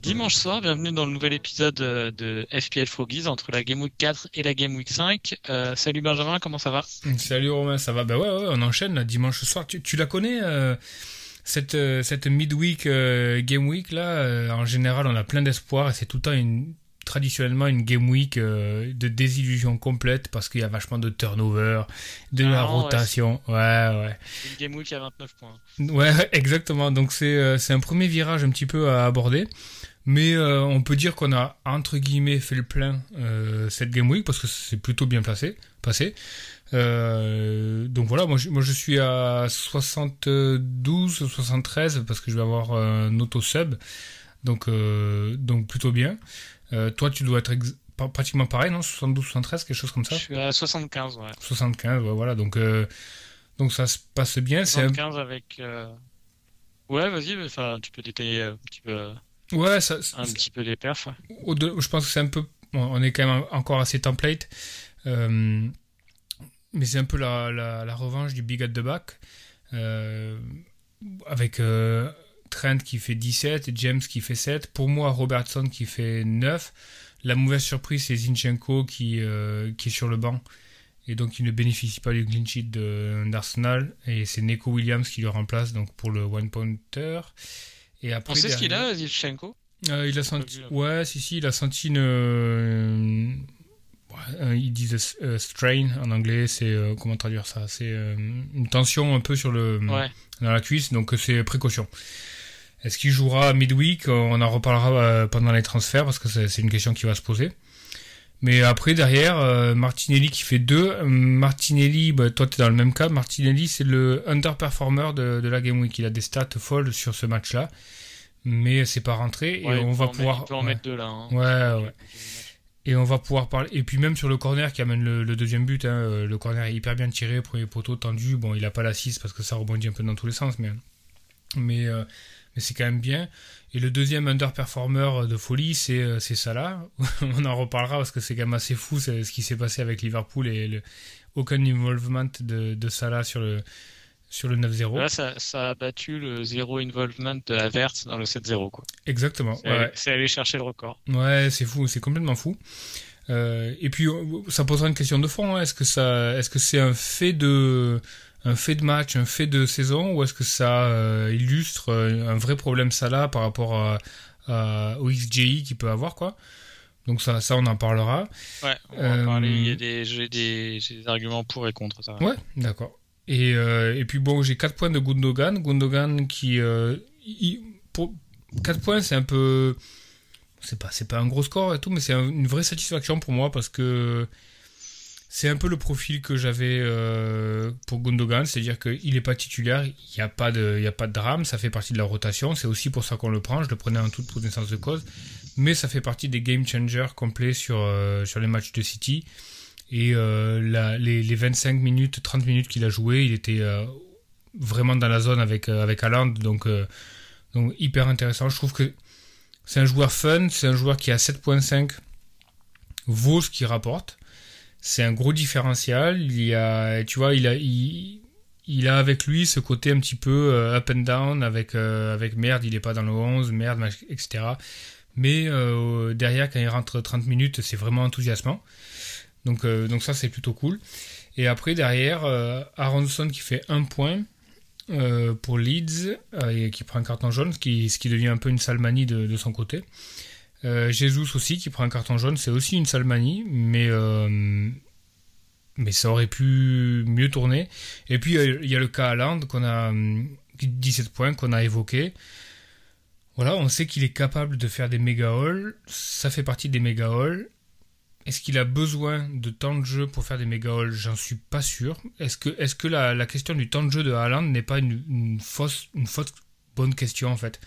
Dimanche soir, bienvenue dans le nouvel épisode euh, de FPL Froggies entre la Game Week 4 et la Game Week 5. Euh, salut Benjamin, comment ça va? Salut Romain, ça va? Bah ouais, ouais, on enchaîne là, dimanche soir. Tu, tu la connais euh, cette, cette midweek euh, Game Week là? En général, on a plein d'espoir et c'est tout le temps une traditionnellement une game week euh, de désillusion complète parce qu'il y a vachement de turnover, de la Ah, rotation. Ouais, ouais. Une Game Week à 29 points. Ouais, exactement. Donc c'est euh, c'est un premier virage un petit peu à aborder. Mais euh, on peut dire qu'on a entre guillemets fait le plein euh, cette game week parce que c'est plutôt bien placé, passé. Euh, donc voilà, moi je, moi je suis à 72, 73 parce que je vais avoir un auto sub, donc donc plutôt bien. Toi tu dois être pratiquement pareil, non? 72, 73, quelque chose comme ça? Je suis à 75, ouais. 75, ouais, voilà. Donc donc ça se passe bien. C'est un 75 avec... Ouais, vas-y, tu peux détailler un petit peu, Ouais, ça, un petit peu les perfs. ouais. je pense que c'est un peu, on est quand même encore assez template, euh, mais c'est un peu la, la, la revanche du Big at the Back, euh, avec euh, Trent qui fait 17 et James qui fait 7. Pour moi, Robertson qui fait 9. La mauvaise surprise, c'est Zinchenko qui, qui est sur le banc. Et donc, il ne bénéficie pas du clean sheet d'Arsenal. Et c'est Neko Williams qui le remplace donc pour le one-pointer. Et après, On sait ce qu'il a, Zivchenko euh, il a senti. vu. Ouais, si, si, il a senti une. euh, ouais, euh, ils disent euh, strain en anglais, c'est. euh, comment traduire ça? C'est une tension un peu sur le. Ouais. Dans la cuisse, donc c'est précaution. Est-ce qu'il jouera midweek? On en reparlera pendant les transferts parce que c'est une question qui va se poser. Mais après, derrière, euh, Martinelli qui fait 2. Martinelli, bah, toi, tu es dans le même cas. Martinelli, c'est le underperformer de, de la Game Week. Il a des stats folles sur ce match-là. Mais c'est pas rentré. Ouais, et on va en mettre- pouvoir. il peut en ouais. mettre deux là. hein. Ouais, ouais. Et on va pouvoir parler. Et puis même sur le corner qui amène le, le deuxième but, hein, euh, le corner est hyper bien tiré, premier poteau tendu. Bon, il a pas l'assise parce que ça rebondit un peu dans tous les sens, mais mais euh, mais c'est quand même bien. Et le deuxième underperformer de folie, c'est euh, c'est Salah. on en reparlera parce que c'est quand même assez fou ce qui s'est passé avec Liverpool et le, aucun involvement de, de Salah sur le sur le 9-0. Là, ça, ça a battu le zéro involvement de Avert dans le 7-0. quoi. Exactement. C'est ouais. allé- c'est aller chercher le record. Ouais, c'est fou, c'est complètement fou. Euh, et puis euh, ça posera une question de fond. hein. Est-ce que ça, est-ce que c'est un fait de, un fait de match, un fait de saison, ou est-ce que ça euh, illustre euh, un vrai problème Salah par rapport à, à- au XGI qu'il peut avoir quoi? Donc ça, ça on en parlera. Ouais, on va Euh, en parler. Il y a des, j'ai des, arguments pour et contre ça. Ouais, d'accord. Et, et puis bon, j'ai 4 points de Gundogan. Gundogan qui. Il- pour 4 points, c'est un peu. C'est pas, c'est pas un gros score et tout, mais c'est un- une vraie satisfaction pour moi parce que c'est un peu le profil que j'avais euh, pour Gundogan, c'est-à-dire qu'il n'est pas titulaire, il n'y a, pas de- a pas de drame, ça fait partie de la rotation, c'est aussi pour ça qu'on le prend, je le prenais en toute connaissance de cause, mais ça fait partie des game changers complets sur, euh, sur les matchs de City. Et euh, les, les 25 minutes, 30 minutes qu'il a joué, il était vraiment dans la zone avec, avec donc, donc hyper intéressant. Je trouve que c'est un joueur fun, c'est un joueur qui a 7.5 vaut ce qu'il rapporte. C'est un gros différentiel. Il y a, tu vois, il a, il, a avec lui ce côté un petit peu euh, up and down avec, euh, avec merde, il est pas dans le 11, merde, etc. Mais euh, derrière, quand il rentre 30 minutes, c'est vraiment enthousiasmant. Donc, donc ça, c'est plutôt cool. Et après, derrière, Aronson qui fait un point pour Leeds et qui prend un carton jaune, ce qui, ce qui devient un peu une salmanie de, de son côté. Euh, Jesus aussi qui prend un carton jaune, c'est aussi une salmanie, mais, euh, mais ça aurait pu mieux tourner. Et puis euh, il y a le cas Haaland qu'on a hum, 17 points qu'on a évoqué. Voilà, on sait qu'il est capable de faire des méga halls, ça fait partie des méga halls. Est-ce qu'il a besoin de temps de jeu pour faire des méga halls J'en suis pas sûr. Est-ce que, est la, question du temps de jeu de Haaland n'est pas une fausse bonne question en fait?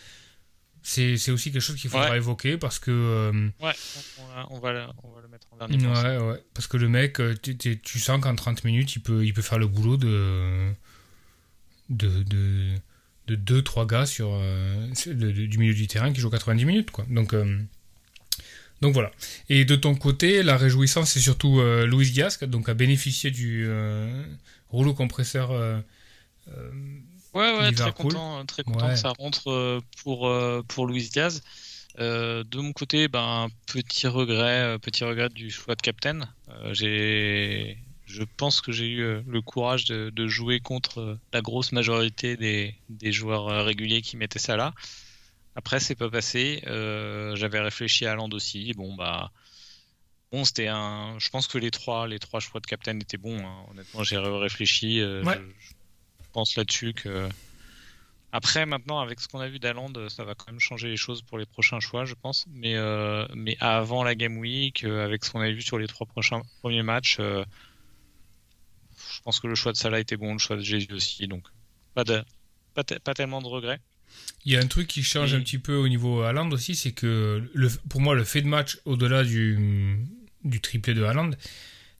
C'est aussi quelque chose qu'il faudra Ouais. évoquer parce que. euh, Ouais, on, on va, on va le, on va le mettre en dernier. Ouais, ouais. Parce que le mec, euh, tu- tu tu sens qu'en 30 minutes, il peut, il peut faire le boulot de. de. de, de 2-3 gars sur, euh, sur- de- de- du milieu du terrain qui jouent 90 minutes, quoi. Donc. euh, donc voilà. Et de ton côté, la réjouissance, c'est surtout qui a donc a bénéficié du rouleau compresseur. Euh, euh, Ouais, ouais, très content, très content Ouais. que ça rentre euh, pour, euh, pour Luis Diaz. Euh, de mon côté, ben, petit regret, euh, petit regret du choix de captain. Euh, j'ai, je pense que j'ai eu euh, le courage de, de jouer contre euh, la grosse majorité des, des joueurs euh, réguliers qui mettaient ça là. Après, c'est pas passé. Euh, j'avais réfléchi à Land aussi. Bon, bah, bon, c'était un. Je pense que les trois, les trois choix de captain étaient bons. hein. Honnêtement, j'ai réfléchi. euh, Ouais. je pense là-dessus que. Après, maintenant, avec ce qu'on a vu d'Aland, ça va quand même changer les choses pour les prochains choix, je pense. Mais, euh, mais avant la Game Week, euh, avec ce qu'on a vu sur les trois prochains premiers matchs, euh, je pense que le choix de Salah était bon, le choix de Jésus aussi. Donc, pas, de, pas, te- pas tellement de regrets. Il y a un truc qui change Et- un petit peu au niveau Haaland aussi, c'est que le, pour moi, le fait de match au-delà du, du triplé de Haaland,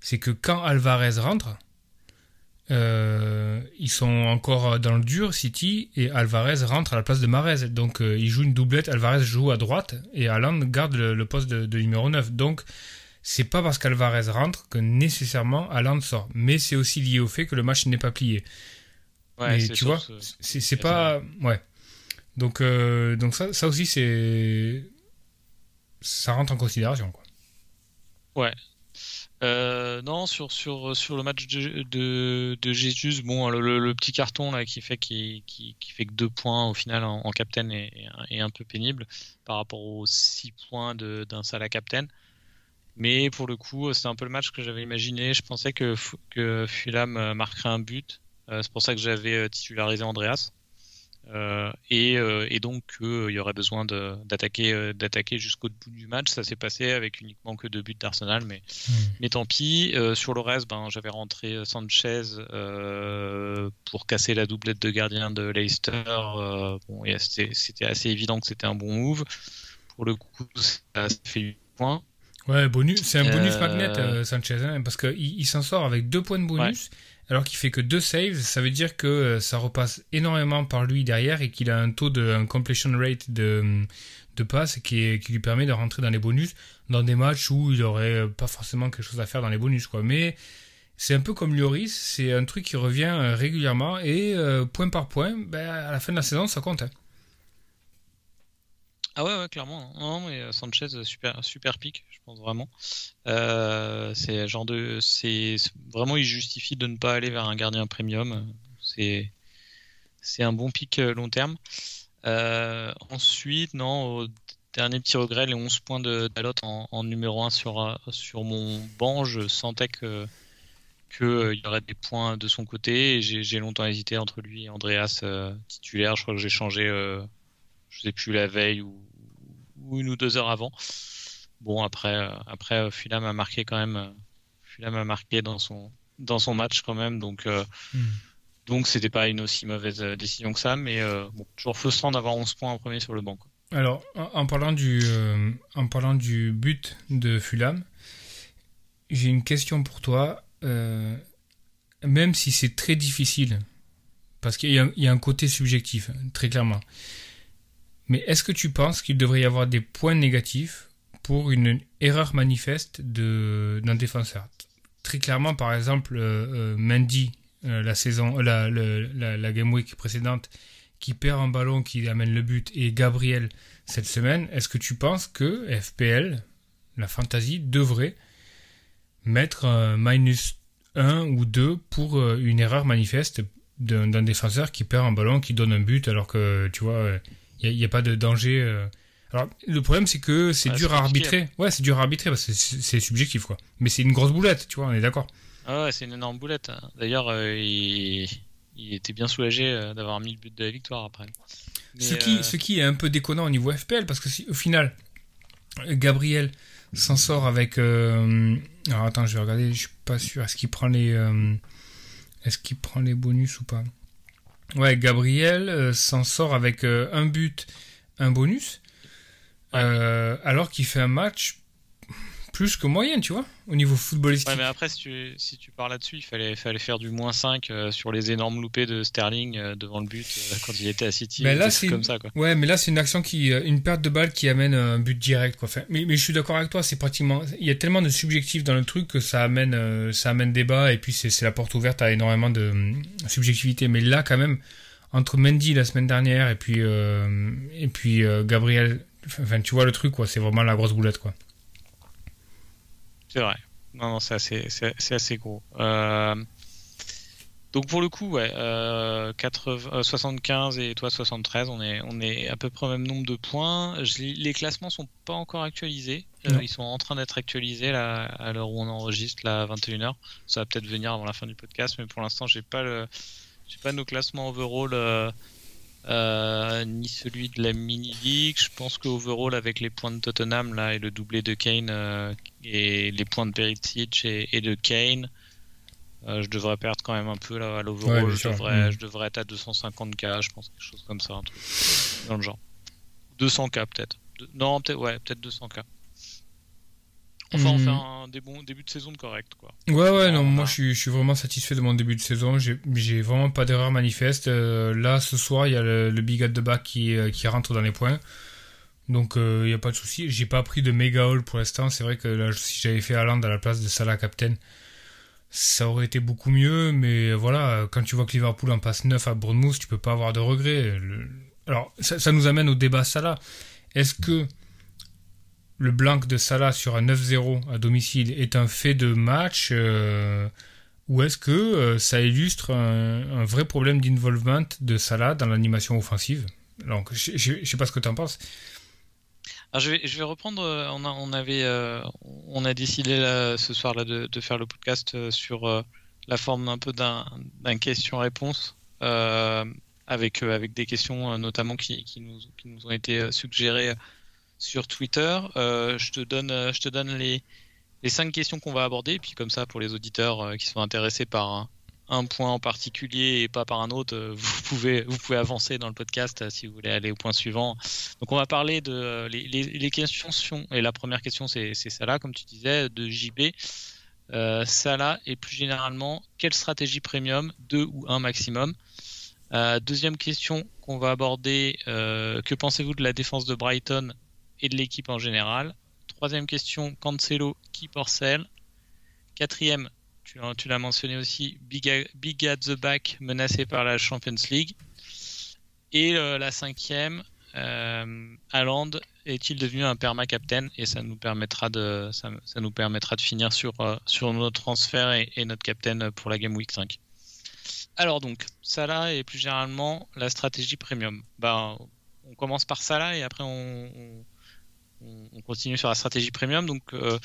c'est que quand Alvarez rentre, euh, ils sont encore dans le dur, City, et Alvarez rentre à la place de Marez. Donc euh, il joue une doublette, Alvarez joue à droite, et Haaland garde le, le poste de, de numéro 9. Donc c'est pas parce qu'Alvarez rentre que nécessairement Haaland sort. Mais c'est aussi lié au fait que le match n'est pas plié. Ouais, Mais tu sûr vois, c'est pas. Ouais. Donc, euh, donc ça, ça aussi, c'est. Ça rentre en considération, quoi. Euh, non, sur, sur, sur le match de, de, bon, le, petit carton là qui fait, qui, fait que deux points au final en, captain est, un peu pénible par rapport aux six points d'un Salah captain. Mais pour le coup, c'est un peu le match que j'avais imaginé. Je pensais que, que Fulham euh, marquerait un but. Euh, c'est pour ça que j'avais titularisé Andreas. Euh, et, euh, et donc qu'il y aurait besoin d'attaquer euh, d'attaquer jusqu'au bout du match. Ça s'est passé avec uniquement que deux buts d'Arsenal, mais mais tant pis. Euh, sur le reste, ben, j'avais rentré euh, Sanchez euh, pour casser la doublette de gardien de Leicester. Euh, bon, c'était assez évident que c'était un bon move. Pour le coup, ça fait 8 points. Ouais, bonus, c'est un bonus Euh, magnet, euh, Sanchez, hein, parce qu'il il, s'en sort avec deux points de bonus, alors qu'il fait que deux saves. Ça veut dire que euh, ça repasse énormément par lui derrière et qu'il a un taux de completion rate de, de passe qui, lui permet de rentrer dans les bonus dans des matchs où il aurait euh, pas forcément quelque chose à faire dans les bonus, quoi. Mais c'est un peu comme Lloris, c'est un truc qui revient euh, régulièrement et point par point, ben, à la fin de la saison, ça compte. hein. Ah ouais, clairement. Non, non, mais euh, Sanchez, euh, super, super pick, je pense vraiment. Euh, c'est genre de, c'est vraiment, il justifie de ne pas aller vers un gardien premium. C'est, c'est un bon euh, long terme. Ensuite, non, au dernier petit regret, les 11 points de Dalot en, numéro 1 sur, sur mon banc, je sentais que que euh, il y aurait des points de son côté j'ai longtemps hésité entre lui et Andreas titulaire. Je crois que j'ai changé, je sais plus la veille ou, ou une ou deux heures avant. Bon après euh, après euh, Fulham a marqué quand même, euh, Fulham a marqué dans son dans son match quand même donc Hmm. donc c'était pas une aussi mauvaise décision que ça mais bon toujours frustrant d'avoir 11 points en premier sur le banc. quoi. Alors, en, parlant du, euh, en parlant du but de Fulham, j'ai une question pour toi. euh, même si c'est très difficile, parce qu'il y, a- il y a un côté subjectif, hein, très clairement. Mais est-ce que tu penses qu'il devrait y avoir des points négatifs pour une erreur manifeste de- d'un défenseur? Très clairement, par exemple, euh, euh, Mendy, euh, la saison, la, la, game week précédente, qui perd un ballon qui amène le but, et Gabriel cette semaine, est-ce que tu penses que FPL, la fantasy, devrait mettre un minus 1 ou 2 pour euh, une erreur manifeste d'un défenseur qui perd un ballon, qui donne un but, alors que tu vois, il n'y a, pas de danger. euh. Alors, le problème, c'est que c'est Ouais, dur à arbitrer. Ouais, c'est dur à arbitrer parce que c'est subjectif, quoi. Mais c'est une grosse boulette, tu vois, on est d'accord. Ah ouais, c'est une énorme boulette. D'ailleurs, euh, il, il était bien soulagé euh, d'avoir mis le but de la victoire après. Mais, Ce qui, ce qui est un peu déconnant au niveau FPL, parce que si, au final, Gabriel s'en sort avec. alors attends, je vais regarder, je suis pas sûr. Est-ce qu'il prend les. est-ce qu'il prend les bonus ou pas? Ouais, Gabriel euh, s'en sort avec euh, un but, un bonus, euh, alors qu'il fait un match plus que moyen, tu vois, au niveau footballistique. Ouais, mais après, si tu, si tu pars là-dessus, il fallait, fallait faire du moins 5 euh, sur les énormes loupés de Sterling euh, devant le but euh, quand il était à City. Mais là, c'est trucs une- comme ça, quoi. Ouais, mais là, c'est une action qui, une perte de balle qui amène un but direct, quoi. Enfin, mais, mais je suis d'accord avec toi, c'est pratiquement, il y a tellement de subjectifs dans le truc que ça amène, ça amène débat et puis c'est la porte ouverte à énormément de subjectivité. Mais là, quand même, entre Mendy la semaine dernière et puis, et puis Gabriel, enfin, tu vois le truc, quoi. C'est vraiment la grosse boulette, quoi. C'est vrai. Non, non, c'est assez, c'est, assez gros. Euh, Donc pour le coup, ouais, euh, 80, euh, 75 et toi 73, on est, on est à peu près au même nombre de points. Je, les classements sont pas encore actualisés. Euh, ils sont en train d'être actualisés là, à l'heure où on enregistre, là, à 21h. Ça va peut-être venir avant la fin du podcast, mais pour l'instant, j'ai pas le, j'ai pas nos classements overall. Euh, ni celui de la mini league. Je pense que overall avec les points de Tottenham là et le doublé de Kane euh, et les points de Perisic et, et de Kane, euh, je devrais perdre quand même un peu là à l'overall. je, devrais, Mm. je devrais être à 250k, je pense quelque chose comme ça, un truc dans le genre. 200k peut-être. De- Non, peut-être ouais, peut-être 200k. Enfin, on Mm. fait un début de saison de correct quoi. Ouais, ouais, non, moi je suis, je suis vraiment satisfait de mon début de saison. J'ai vraiment pas d'erreur manifeste. Euh, là, ce soir, il y a le, le Big at the back qui, euh, qui rentre dans les points. Donc, euh, il n'y a pas de souci. J'ai pas pris de méga haul pour l'instant. C'est vrai que là, si j'avais fait Haaland à la place de Salah Captain, ça aurait été beaucoup mieux. Mais voilà, quand tu vois que Liverpool en passe 9 à Bournemouth, tu peux pas avoir de regrets. Le- Alors, ça, ça nous amène au débat Salah. Est-ce que le blanc de Salah sur un 9-0 à domicile est un fait de match euh, ou est-ce que euh, ça illustre un, vrai problème d'involvement de Salah dans l'animation offensive? Donc, je, je sais pas ce que tu en penses. Je vais, reprendre. euh, On, a, avait, on a décidé ce soir là de, faire le podcast sur la forme un peu d'un question-réponse avec avec des questions notamment qui, nous qui nous ont été suggérées sur Twitter. Euh, je te donne euh, je te donne les les cinq questions qu'on va aborder puis comme ça pour les auditeurs euh, qui sont intéressés par un, point en particulier et pas par un autre, vous pouvez vous pouvez avancer dans le podcast si vous voulez aller au point suivant. Donc on va parler de les, les, les questions sont- et la première question c'est Salah comme tu disais de JB. Salah et plus généralement quelle stratégie premium deux ou un maximum? Deuxième question qu'on va aborder que pensez-vous de la défense de Brighton et de l'équipe en général. Troisième question Cancelo qui porcelle? Quatrième tu, l'as- mentionné aussi Big, at the back menacé par la Champions League. Et euh, la cinquième, euh, est-il devenu un perma captain et ça nous permettra de ça, nous permettra de finir sur euh, sur notre transfert et, notre captain pour la game week 5. Alors donc Salah et plus généralement la stratégie premium. Ben on commence par Salah et après on, on continue sur la stratégie premium donc euh,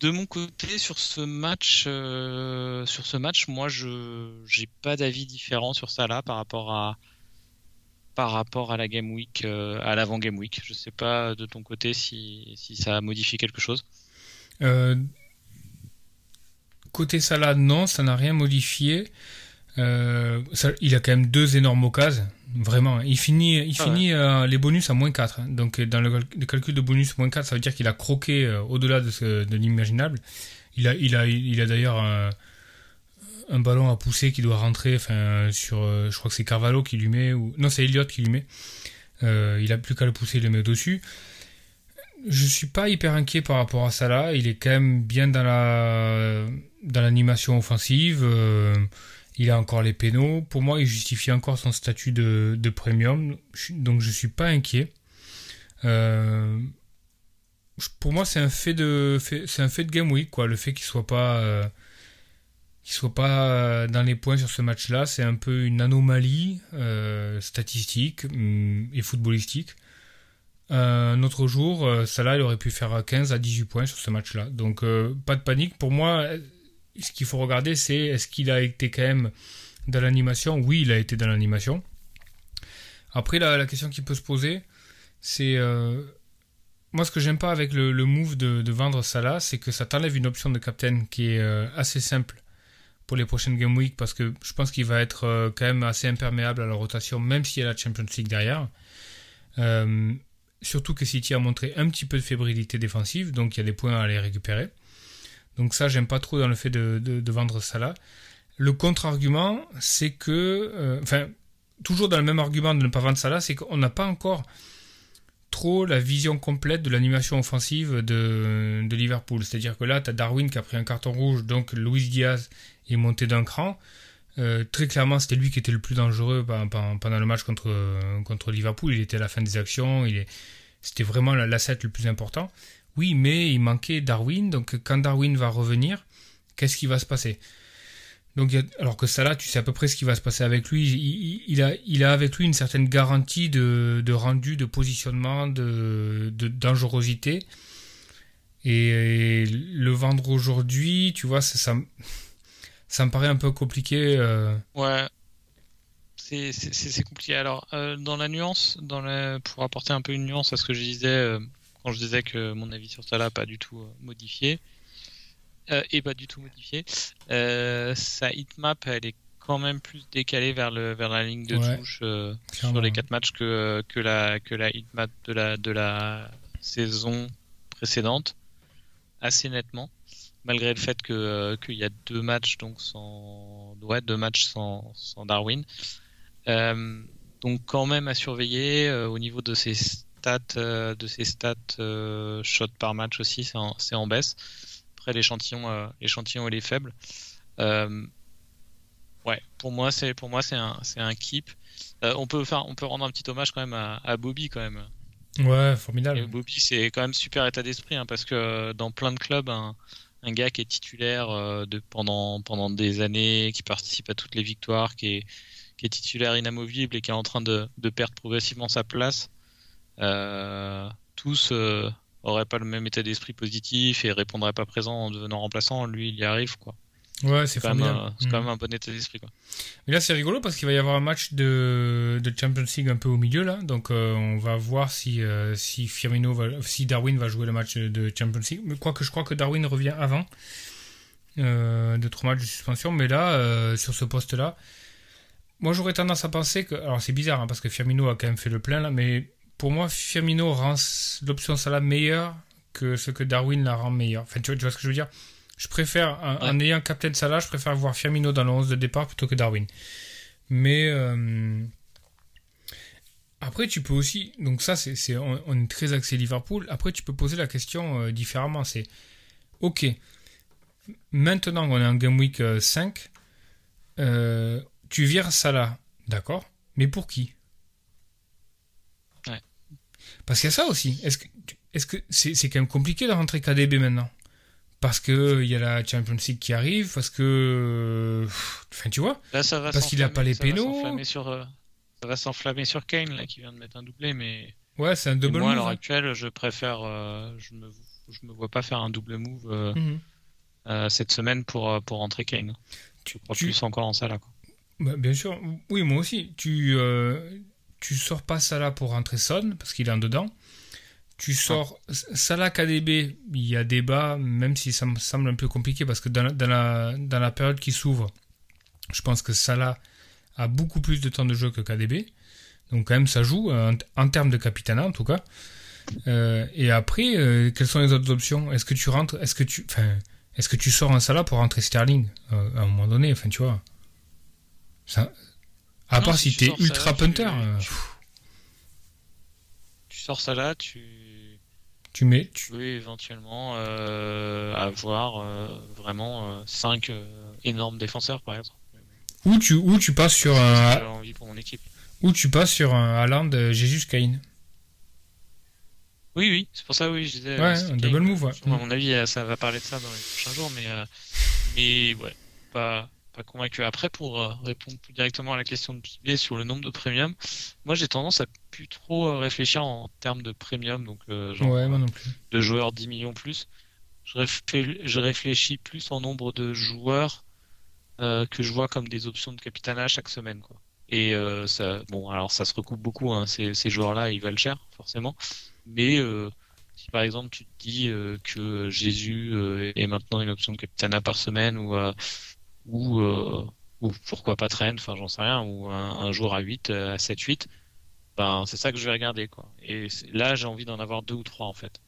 de mon côté sur ce match euh, sur ce match moi je j'ai pas d'avis différent sur Salah par rapport à par rapport à la game week, euh, à l'avant game week. Je sais pas de ton côté si, ça a modifié quelque chose. Côté Salah, non, ça n'a rien modifié. Ça- il a quand même deux énormes occasions, vraiment. Il finit, il Ah finit euh, les bonus à moins 4. hein. Donc, euh, dans le, cal- le calcul de bonus moins 4, ça veut dire qu'il a croqué euh, au-delà de, de l'imaginable. Il a, il a, il a d'ailleurs un, un ballon à pousser qui doit rentrer enfin, sur. euh, je crois que c'est Carvalho qui lui met. Ou, non, c'est Elliott qui lui met. Euh, il a plus qu'à le pousser, il le met dessus. Je suis pas hyper inquiet par rapport à ça là. Il est quand même bien dans la dans l'animation offensive. Il a encore les pénaux. Pour moi, il justifie encore son statut de, premium. Donc je suis pas inquiet. Euh, pour moi, c'est un fait de c'est un fait de game week quoi. Le fait qu'il soit pas euh, soit pas euh, dans les points sur ce match-là, c'est un peu une anomalie statistique hum, et footballistique. Un autre jour, Salah il aurait pu faire 15 à 18 points sur ce match-là. Donc pas de panique. Pour moi, ce qu'il faut regarder, c'est est-ce qu'il a été quand même dans l'animation? Oui, il a été dans l'animation. Après, la, question qui peut se poser, c'est euh, moi ce que j'aime pas avec le, move de, de vendre Salah, c'est que ça t'enlève une option de captain qui est euh, assez simple pour les prochaines game week parce que je pense qu'il va être euh, quand même assez imperméable à la rotation, même s'il y a la Champions League derrière. Surtout que City a montré un petit peu de fébrilité défensive, donc il y a des points à aller récupérer. Donc ça, j'aime pas trop dans le fait de, vendre ça là. Le contre-argument, c'est que, euh, enfin, toujours dans le même argument de ne pas vendre ça là, c'est qu'on n'a pas encore trop la vision complète de l'animation offensive de, Liverpool. C'est-à-dire que là, tu as Darwin qui a pris un carton rouge, donc Luis Diaz est monté d'un cran. Euh, très clairement, c'était lui qui était le plus dangereux pendant, le match contre, Liverpool. Il était à la fin des actions, c'était vraiment l'asset le plus important. Oui, mais il manquait Darwin, donc quand Darwin va revenir, qu'est-ce qui va se passer? Donc, alors que là, tu sais à peu près ce qui va se passer avec lui. Il, a, avec lui une certaine garantie de, rendu, de positionnement, de, dangerosité. Et, le vendre aujourd'hui, tu vois, ça, ça, me paraît un peu compliqué. Euh. Ouais, c'est compliqué. Alors, euh, dans la nuance, pour apporter un peu une nuance à ce que je disais euh, quand je disais que mon avis sur ça là pas du tout modifié, euh, et pas du tout modifié. Euh, sa hitmap, elle est quand même plus décalée vers, le, vers la ligne de touche euh, sur les quatre matchs que, que, la, que la hitmap de la, de la saison précédente, assez nettement, malgré le fait que qu'il y a deux matchs donc sans ouais, deux matchs sans, sans Darwin. donc quand même à surveiller au niveau de ses stats, de ses stats shot par match aussi, c'est en, en baisse l'échantillon, euh, l'échantillon il est faible. Euh, ouais, pour moi c'est pour moi c'est un c'est un keep. Euh, on peut faire on peut rendre un petit hommage quand même à, Bobby quand même. Ouais, formidable. Bobby c'est quand même super état d'esprit hein, parce que dans plein de clubs un, gars qui est titulaire de pendant pendant des années, qui participe à toutes les victoires, qui est qui est titulaire inamovible et qui est en train de, de perdre progressivement sa place. Tous aurait pas le même état d'esprit positif et répondrait pas présent en devenant remplaçant, lui il y arrive quoi. Ouais, c'est quand, même, c'est quand mm. même un bon état d'esprit quoi. Mais là c'est rigolo parce qu'il va y avoir un match de, de Champions League un peu au milieu là, donc euh, on va voir si euh, si Firmino va, si Darwin va jouer le match de Champions League. Mais quoi que je crois que Darwin revient avant euh, de trois matchs de suspension, mais là sur ce poste là, moi j'aurais tendance à penser que alors c'est bizarre hein, parce que Firmino a quand même fait le plein là, mais pour moi, Firmino rend l'option Salah meilleure que ce que Darwin la rend meilleure. Enfin, tu vois, ce que je veux dire? Je préfère, en, ayant Captain Salah, je préfère voir Firmino dans le 11 de départ plutôt que Darwin. Mais euh, après, tu peux aussi. Donc, ça, c'est, on, est très axé Liverpool. Après, tu peux poser la question euh, différemment. C'est OK. Maintenant qu'on est en Game Week 5, euh, tu vires Salah. D'accord. Mais pour qui? Parce qu'il y a ça aussi. Est-ce que est-ce que c'est quand même compliqué de rentrer KDB maintenant? Parce que il y a la Champions League qui arrive, parce que enfin tu vois, parce qu'il a pas les pénaux. Euh, ça va s'enflammer sur Kane là qui vient de mettre un doublé, mais ouais c'est un double moi, move. à l'heure hein. actuelle, je préfère, euh, je me je me vois pas faire un double move euh, mhm. cette semaine pour pour rentrer Kane. Tu crois plus encore en ça là quoi. Bah, bien sûr, oui moi aussi. Tu tu sors pas Salah pour rentrer Son, parce qu'il est en dedans. Tu sors Salah KDB, il y a débat, même si ça me semble un peu compliqué, parce que dans la, dans la, période qui s'ouvre, je pense que Salah a beaucoup plus de temps de jeu que KDB. Donc quand même ça joue, en, termes de capitana en tout cas. Euh, et après, euh, quelles sont les autres options? Est-ce que tu rentres, est-ce que tu, est-ce que tu sors un Salah pour rentrer Sterling? Euh, à un moment donné Enfin, tu vois, ça, à part si, t'es ultra punter. Euh, tu, sors ça là, tu. Tu mets. Tu peux éventuellement euh, avoir euh, vraiment 5 énormes défenseurs par exemple. Ou tu, ou tu passes sur un. envie pour mon équipe. Ou tu passes sur un Haaland Jésus Kane. Oui, oui, c'est pour ça, oui, je disais. Ouais, un double move, ouais. À mon avis, ça va parler de ça dans les prochains jours, mais, mais ouais, pas, convaincu. Après, pour euh, répondre plus directement à la question de Pibé sur le nombre de premium, moi j'ai tendance à plus trop euh, réfléchir en termes de premium, donc euh, genre de joueurs 10 millions plus. Je, je, réfléchis plus en nombre de joueurs que je vois comme des options de capitana chaque semaine, quoi. Et ça, bon, alors ça se recoupe beaucoup. Hein, ces, ces joueurs-là, ils valent cher, forcément. Mais si par exemple tu te dis que Jésus est maintenant une option de capitana par semaine ou euh, ou, pourquoi pas Trent, enfin j'en sais rien, ou un, jour à 8, euh, à 7-8, ben, c'est ça que je vais regarder. Quoi. Et là, j'ai envie d'en avoir deux ou trois en fait.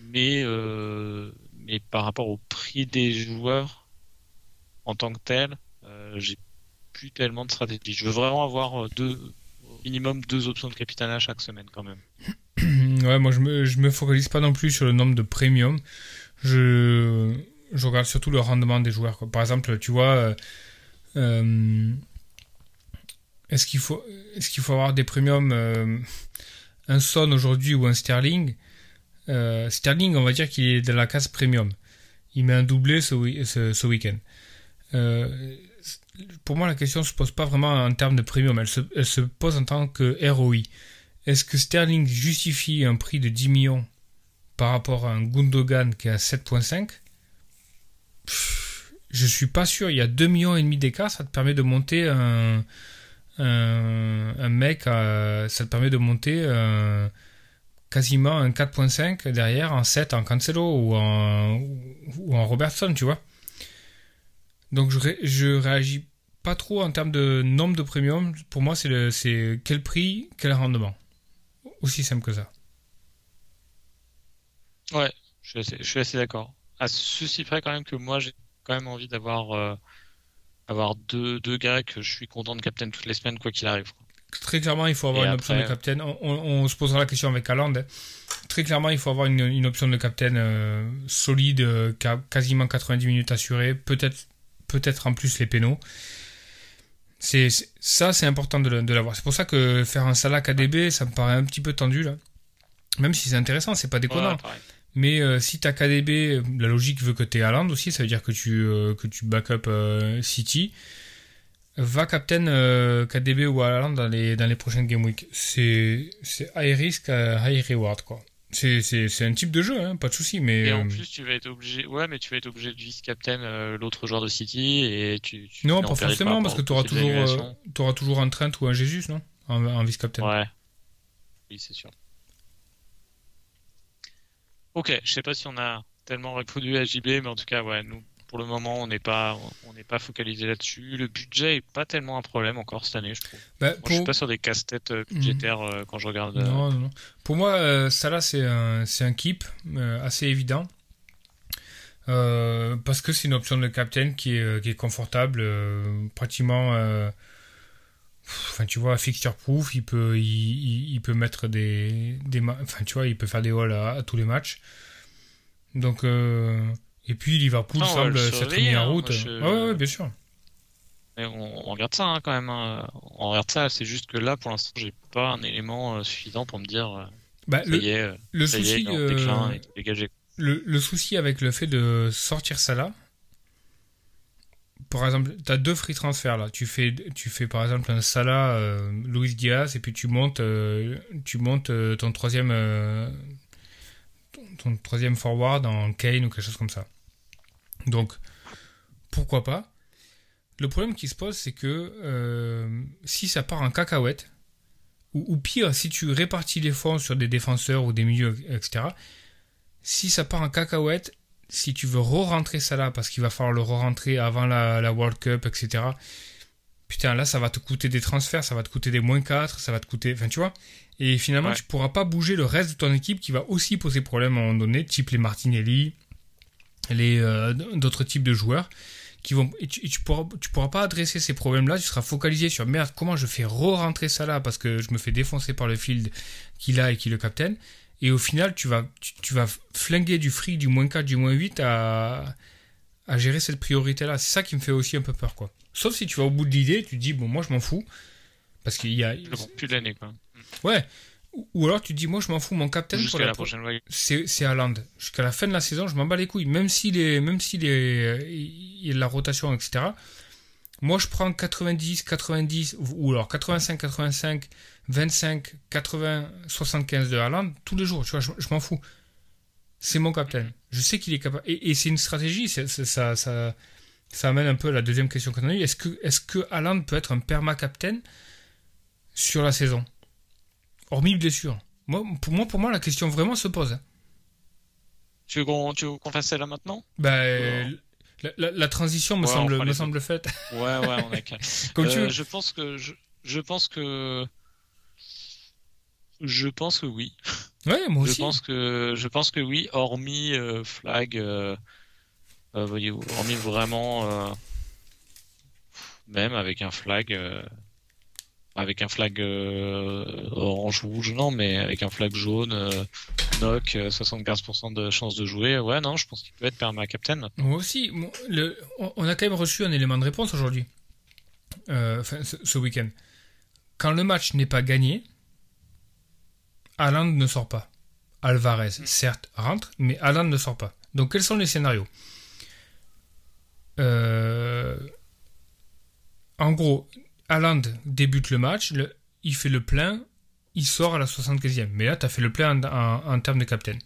Mais, euh, mais par rapport au prix des joueurs en tant que tel, j'ai plus tellement de stratégie. Je veux vraiment avoir deux, minimum deux options de capitana chaque semaine quand même. ouais, moi je me, je me focalise pas non plus sur le nombre de premium. Je, je regarde surtout le rendement des joueurs. Par exemple, tu vois, euh, euh, est-ce qu'il faut, qu'il faut avoir des premiums, euh, un Son aujourd'hui ou un Sterling Sterling, on va dire qu'il est dans la case premium. Il met un doublé ce, week-end. pour moi, la question se pose pas vraiment en termes de premium, elle se, elle se pose en tant que ROI. Est-ce que Sterling justifie un prix de 10 millions par rapport à un Gundogan qui est à 7.5 Je suis pas sûr. Il y a 2 millions et demi d'écart, ça te permet de monter un, un, mec, ça te permet de monter quasiment un 4.5 derrière en 7 en Cancelo ou en, ou en Robertson, tu vois. Donc je, réagis pas trop en termes de nombre de premium. Pour moi, c'est quel prix, quel rendement. Aussi simple que ça. Ouais, je suis assez, d'accord. À ceci près quand même que moi j'ai quand même envie d'avoir euh, avoir deux, deux gars que je suis content de captain toutes les semaines quoi qu'il arrive. Très clairement, il faut avoir une option de captain. On, se posera la question avec Aland. Hein. Très clairement, il faut avoir une, option de captain euh, solide, euh, quasiment 90 minutes assurées, peut-être peut-être en plus les pénaux. C'est ça, c'est important de, l'avoir. C'est pour ça que faire un Salah KDB, ça me paraît un petit peu tendu là. Même si c'est intéressant, c'est pas déconnant. Mais euh, si t'as KDB, la logique veut que t'es Haaland aussi, ça veut dire que tu euh, que tu backup euh, City. Va captain KDB ou Haaland dans les dans les prochaines game week. C'est high risk, high reward quoi. C'est un type de jeu, hein, pas de souci. Mais et en euh, plus, tu vas être obligé. Ouais, mais tu vas être obligé de vice captain euh, l'autre joueur de City et tu. non, pas forcément, parce que tu auras toujours, euh, auras toujours un Trent ou un Jésus, non? En, vice captain. Ouais. Oui, c'est sûr. Ok, je sais pas si on a tellement répondu à JB, mais en tout cas, ouais, nous, pour le moment, on n'est pas, on n'est pas focalisé là-dessus. Le budget est pas tellement un problème encore cette année, je trouve. Bah, je suis pas sur des casse-têtes euh, budgétaires euh, quand je regarde. Non, non, non. Pour moi, ça là, c'est un, c'est un keep euh, assez évident. parce que c'est une option de captain qui est, qui est confortable, pratiquement. Enfin, tu vois, fixture proof, il peut, il, il, peut mettre des, des, enfin, tu vois, il peut faire des halls à, à tous les matchs. Donc, et puis Liverpool semble s'être mis en hein, route. ouais, bien sûr. on, regarde ça hein, quand même. Hein. On regarde ça. C'est juste que là, pour l'instant, j'ai pas un élément euh, suffisant pour me dire. Euh, bah, le, le souci, le, souci avec le fait de sortir ça là, par exemple, tu as deux free transferts là. Tu fais, tu fais par exemple un Salah, euh, Luis Diaz, et puis tu montes, tu montes ton troisième, ton troisième forward en Kane ou quelque chose comme ça. Donc, pourquoi pas? Le problème qui se pose, c'est que euh, si ça part en cacahuète, ou, pire, si tu répartis les fonds sur des défenseurs ou des milieux, etc., si ça part en cacahuète, si tu veux re-rentrer ça là, parce qu'il va falloir le re-rentrer avant la, World Cup, etc., putain, là, ça va te coûter des transferts, ça va te coûter des moins 4, ça va te coûter. Enfin, tu vois Et finalement, tu pourras pas bouger le reste de ton équipe qui va aussi poser problème à un moment donné, type les Martinelli, les euh, d'autres types de joueurs qui vont et tu, tu, pourras tu pourras pas adresser ces problèmes là tu seras focalisé sur merde comment je fais re-rentrer ça là parce que je me fais défoncer par le field qu'il a et qui le capitaine et au final tu vas tu, vas flinguer du fric du moins 4 du moins 8 à à gérer cette priorité là c'est ça qui me fait aussi un peu peur quoi sauf si tu vas au bout de l'idée tu te dis bon moi je m'en fous parce qu'il y a plus d'années quoi ouais ou alors tu dis, moi je m'en fous, mon captain pour la, prochaine vague. C'est Haaland. Jusqu'à la fin de la saison, je m'en bats les couilles. Même s'il est, même s'il est, il y a de la rotation, etc. Moi je prends 90, 90, ou alors 85, 85, 25, 80, 75 de Haaland tous les jours. Tu vois, je, m'en fous. C'est mon captain. Je sais qu'il est capable. Et, c'est une stratégie. ça, ça, ça, amène un peu à la deuxième question qu'on a eue. Est-ce que, est-ce que Haaland peut être un perma-captain sur la saison? Hormis blessure. Moi, pour moi, pour moi, la question vraiment se pose. Tu veux qu'on fasse celle là maintenant bah, la, transition me semble me semble faite. Ouais ouais on Comme tu euh, Je pense que je, pense que Je pense que oui. Ouais, moi Je aussi. pense que je pense que oui, hormis euh, flag, euh, euh, voyez-vous, hormis vraiment, euh, même avec un flag, avec un flag euh, orange rouge, non, mais avec un flag jaune, euh, knock, euh, 75% de chance de jouer. Ouais, non, je pense qu'il peut être perma captain. Moi aussi. Bon, le- on on a quand même reçu un élément de réponse aujourd'hui. Euh, Enfin, ce, ce week-end. Quand le match n'est pas gagné, Haaland ne sort pas. Alvarez, certes, rentre, mais Haaland ne sort pas. Donc, quels sont les scénarios? Euh, En gros, Haaland débute le match, il fait le plein, il sort à la 75e. Mais là, tu as fait le plein en, termes de captain.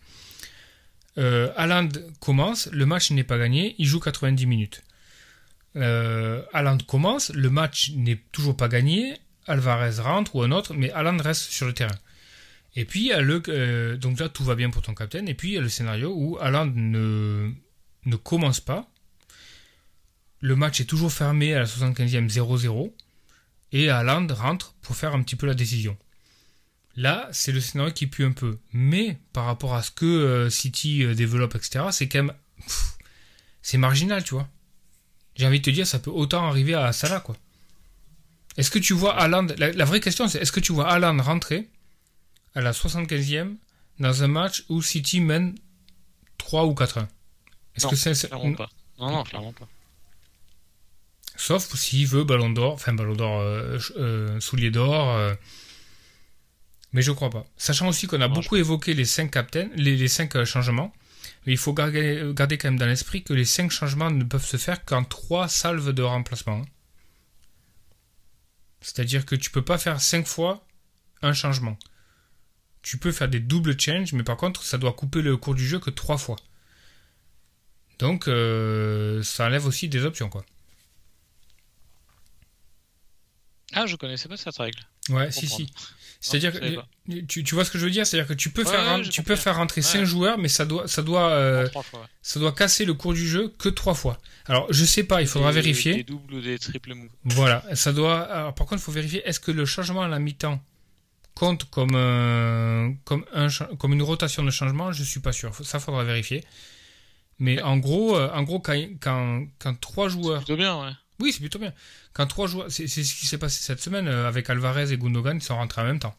Euh, commence, le match n'est pas gagné, il joue 90 minutes. Euh, commence, le match n'est toujours pas gagné, Alvarez rentre ou un autre, mais Haaland reste sur le terrain. Et puis, le, euh, donc là, tout va bien pour ton capitaine, et puis il y a le scénario où Haaland ne, ne commence pas, le match est toujours fermé à la 75e 0-0, et Haaland rentre pour faire un petit peu la décision. Là, c'est le scénario qui pue un peu. Mais par rapport à ce que euh, City euh, développe, etc., c'est quand même. c'est marginal, tu vois. J'ai envie de te dire, ça peut autant arriver à Salah, quoi. Est-ce que tu vois Haaland. La, la vraie question, c'est est-ce que tu vois Haaland rentrer à la 75e dans un match où City mène 3 ou 4-1 Est-ce que c'est. c'est- Clairement pas. Non, non, clairement pas. Sauf s'il veut Ballon d'Or, enfin Ballon d'Or, euh, euh, Soulier d'Or. euh, mais je crois pas. Sachant aussi qu'on a Non, beaucoup évoqué les 5 captains, les, les 5 changements. Mais il faut garder, garder quand même dans l'esprit que les 5 changements ne peuvent se faire qu'en 3 salves de remplacement. hein. C'est-à-dire que tu peux pas faire 5 fois un changement. Tu peux faire des doubles changes, mais par contre, ça doit couper le cours du jeu que 3 fois. Donc, euh, ça enlève aussi des options, quoi. Ah, je connaissais pas cette règle. Ouais, si, si. C'est-à-dire que tu, tu vois ce que je veux dire, c'est-à-dire que tu peux Ouais, faire ouais, tu peux faire rentrer Ouais. 5 joueurs, mais ça doit ça doit euh, fois. ça doit casser le cours du jeu que trois fois. Alors je sais pas, il faudra Des- vérifier. Des doubles ou des triples moves. Voilà, ça doit. Alors, par contre, il faut vérifier est-ce que le changement à la mi-temps compte comme un, comme un comme une rotation de changement? Je suis pas sûr. Ça faudra vérifier. Mais en gros, euh, en gros, quand quand quand trois joueurs Plutôt bien, ouais. Oui, c'est plutôt bien. Quand trois joueurs, c'est ce qui s'est passé cette semaine euh, avec Alvarez et Gundogan, ils sont rentrés en même temps.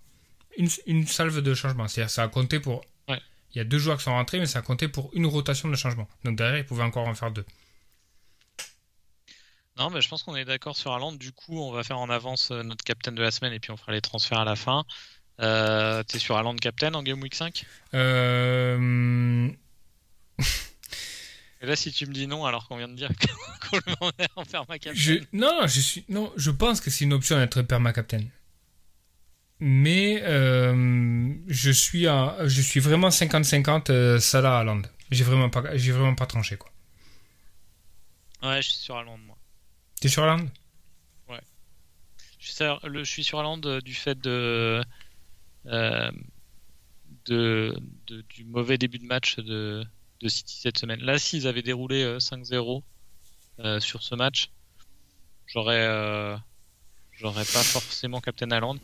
Une, une salve de changement. C'est-à-dire, ça a compté pour. Ouais. Il y a deux joueurs qui sont rentrés, mais ça a compté pour une rotation de changement. Donc derrière, ils pouvaient encore en faire deux. Non, mais je pense qu'on est d'accord sur Haaland. Du coup, on va faire en avance euh, notre captain de la semaine et puis on fera les transferts à la fin. Euh, T'es sur Haaland captain en Game Week 5 Euh, Et là, si tu me dis non, alors qu'on vient de dire qu'on le met en faire ma captain. je, non, je suis, non, je pense que c'est une option d'être perma-captain. Mais euh, je suis, à, je suis vraiment 50-50 euh, Salah Haaland. J'ai vraiment pas, j'ai vraiment pas tranché quoi. Ouais, je suis sur Haaland, moi. T'es sur Haaland Je suis sur, le- je suis sur Haaland euh, du fait de, euh, de, de- du mauvais début de match de, de City cette semaine. Là, s'ils avaient déroulé euh, 5-0 euh, sur ce match, j'aurais euh, j'aurais pas forcément Captain Haaland.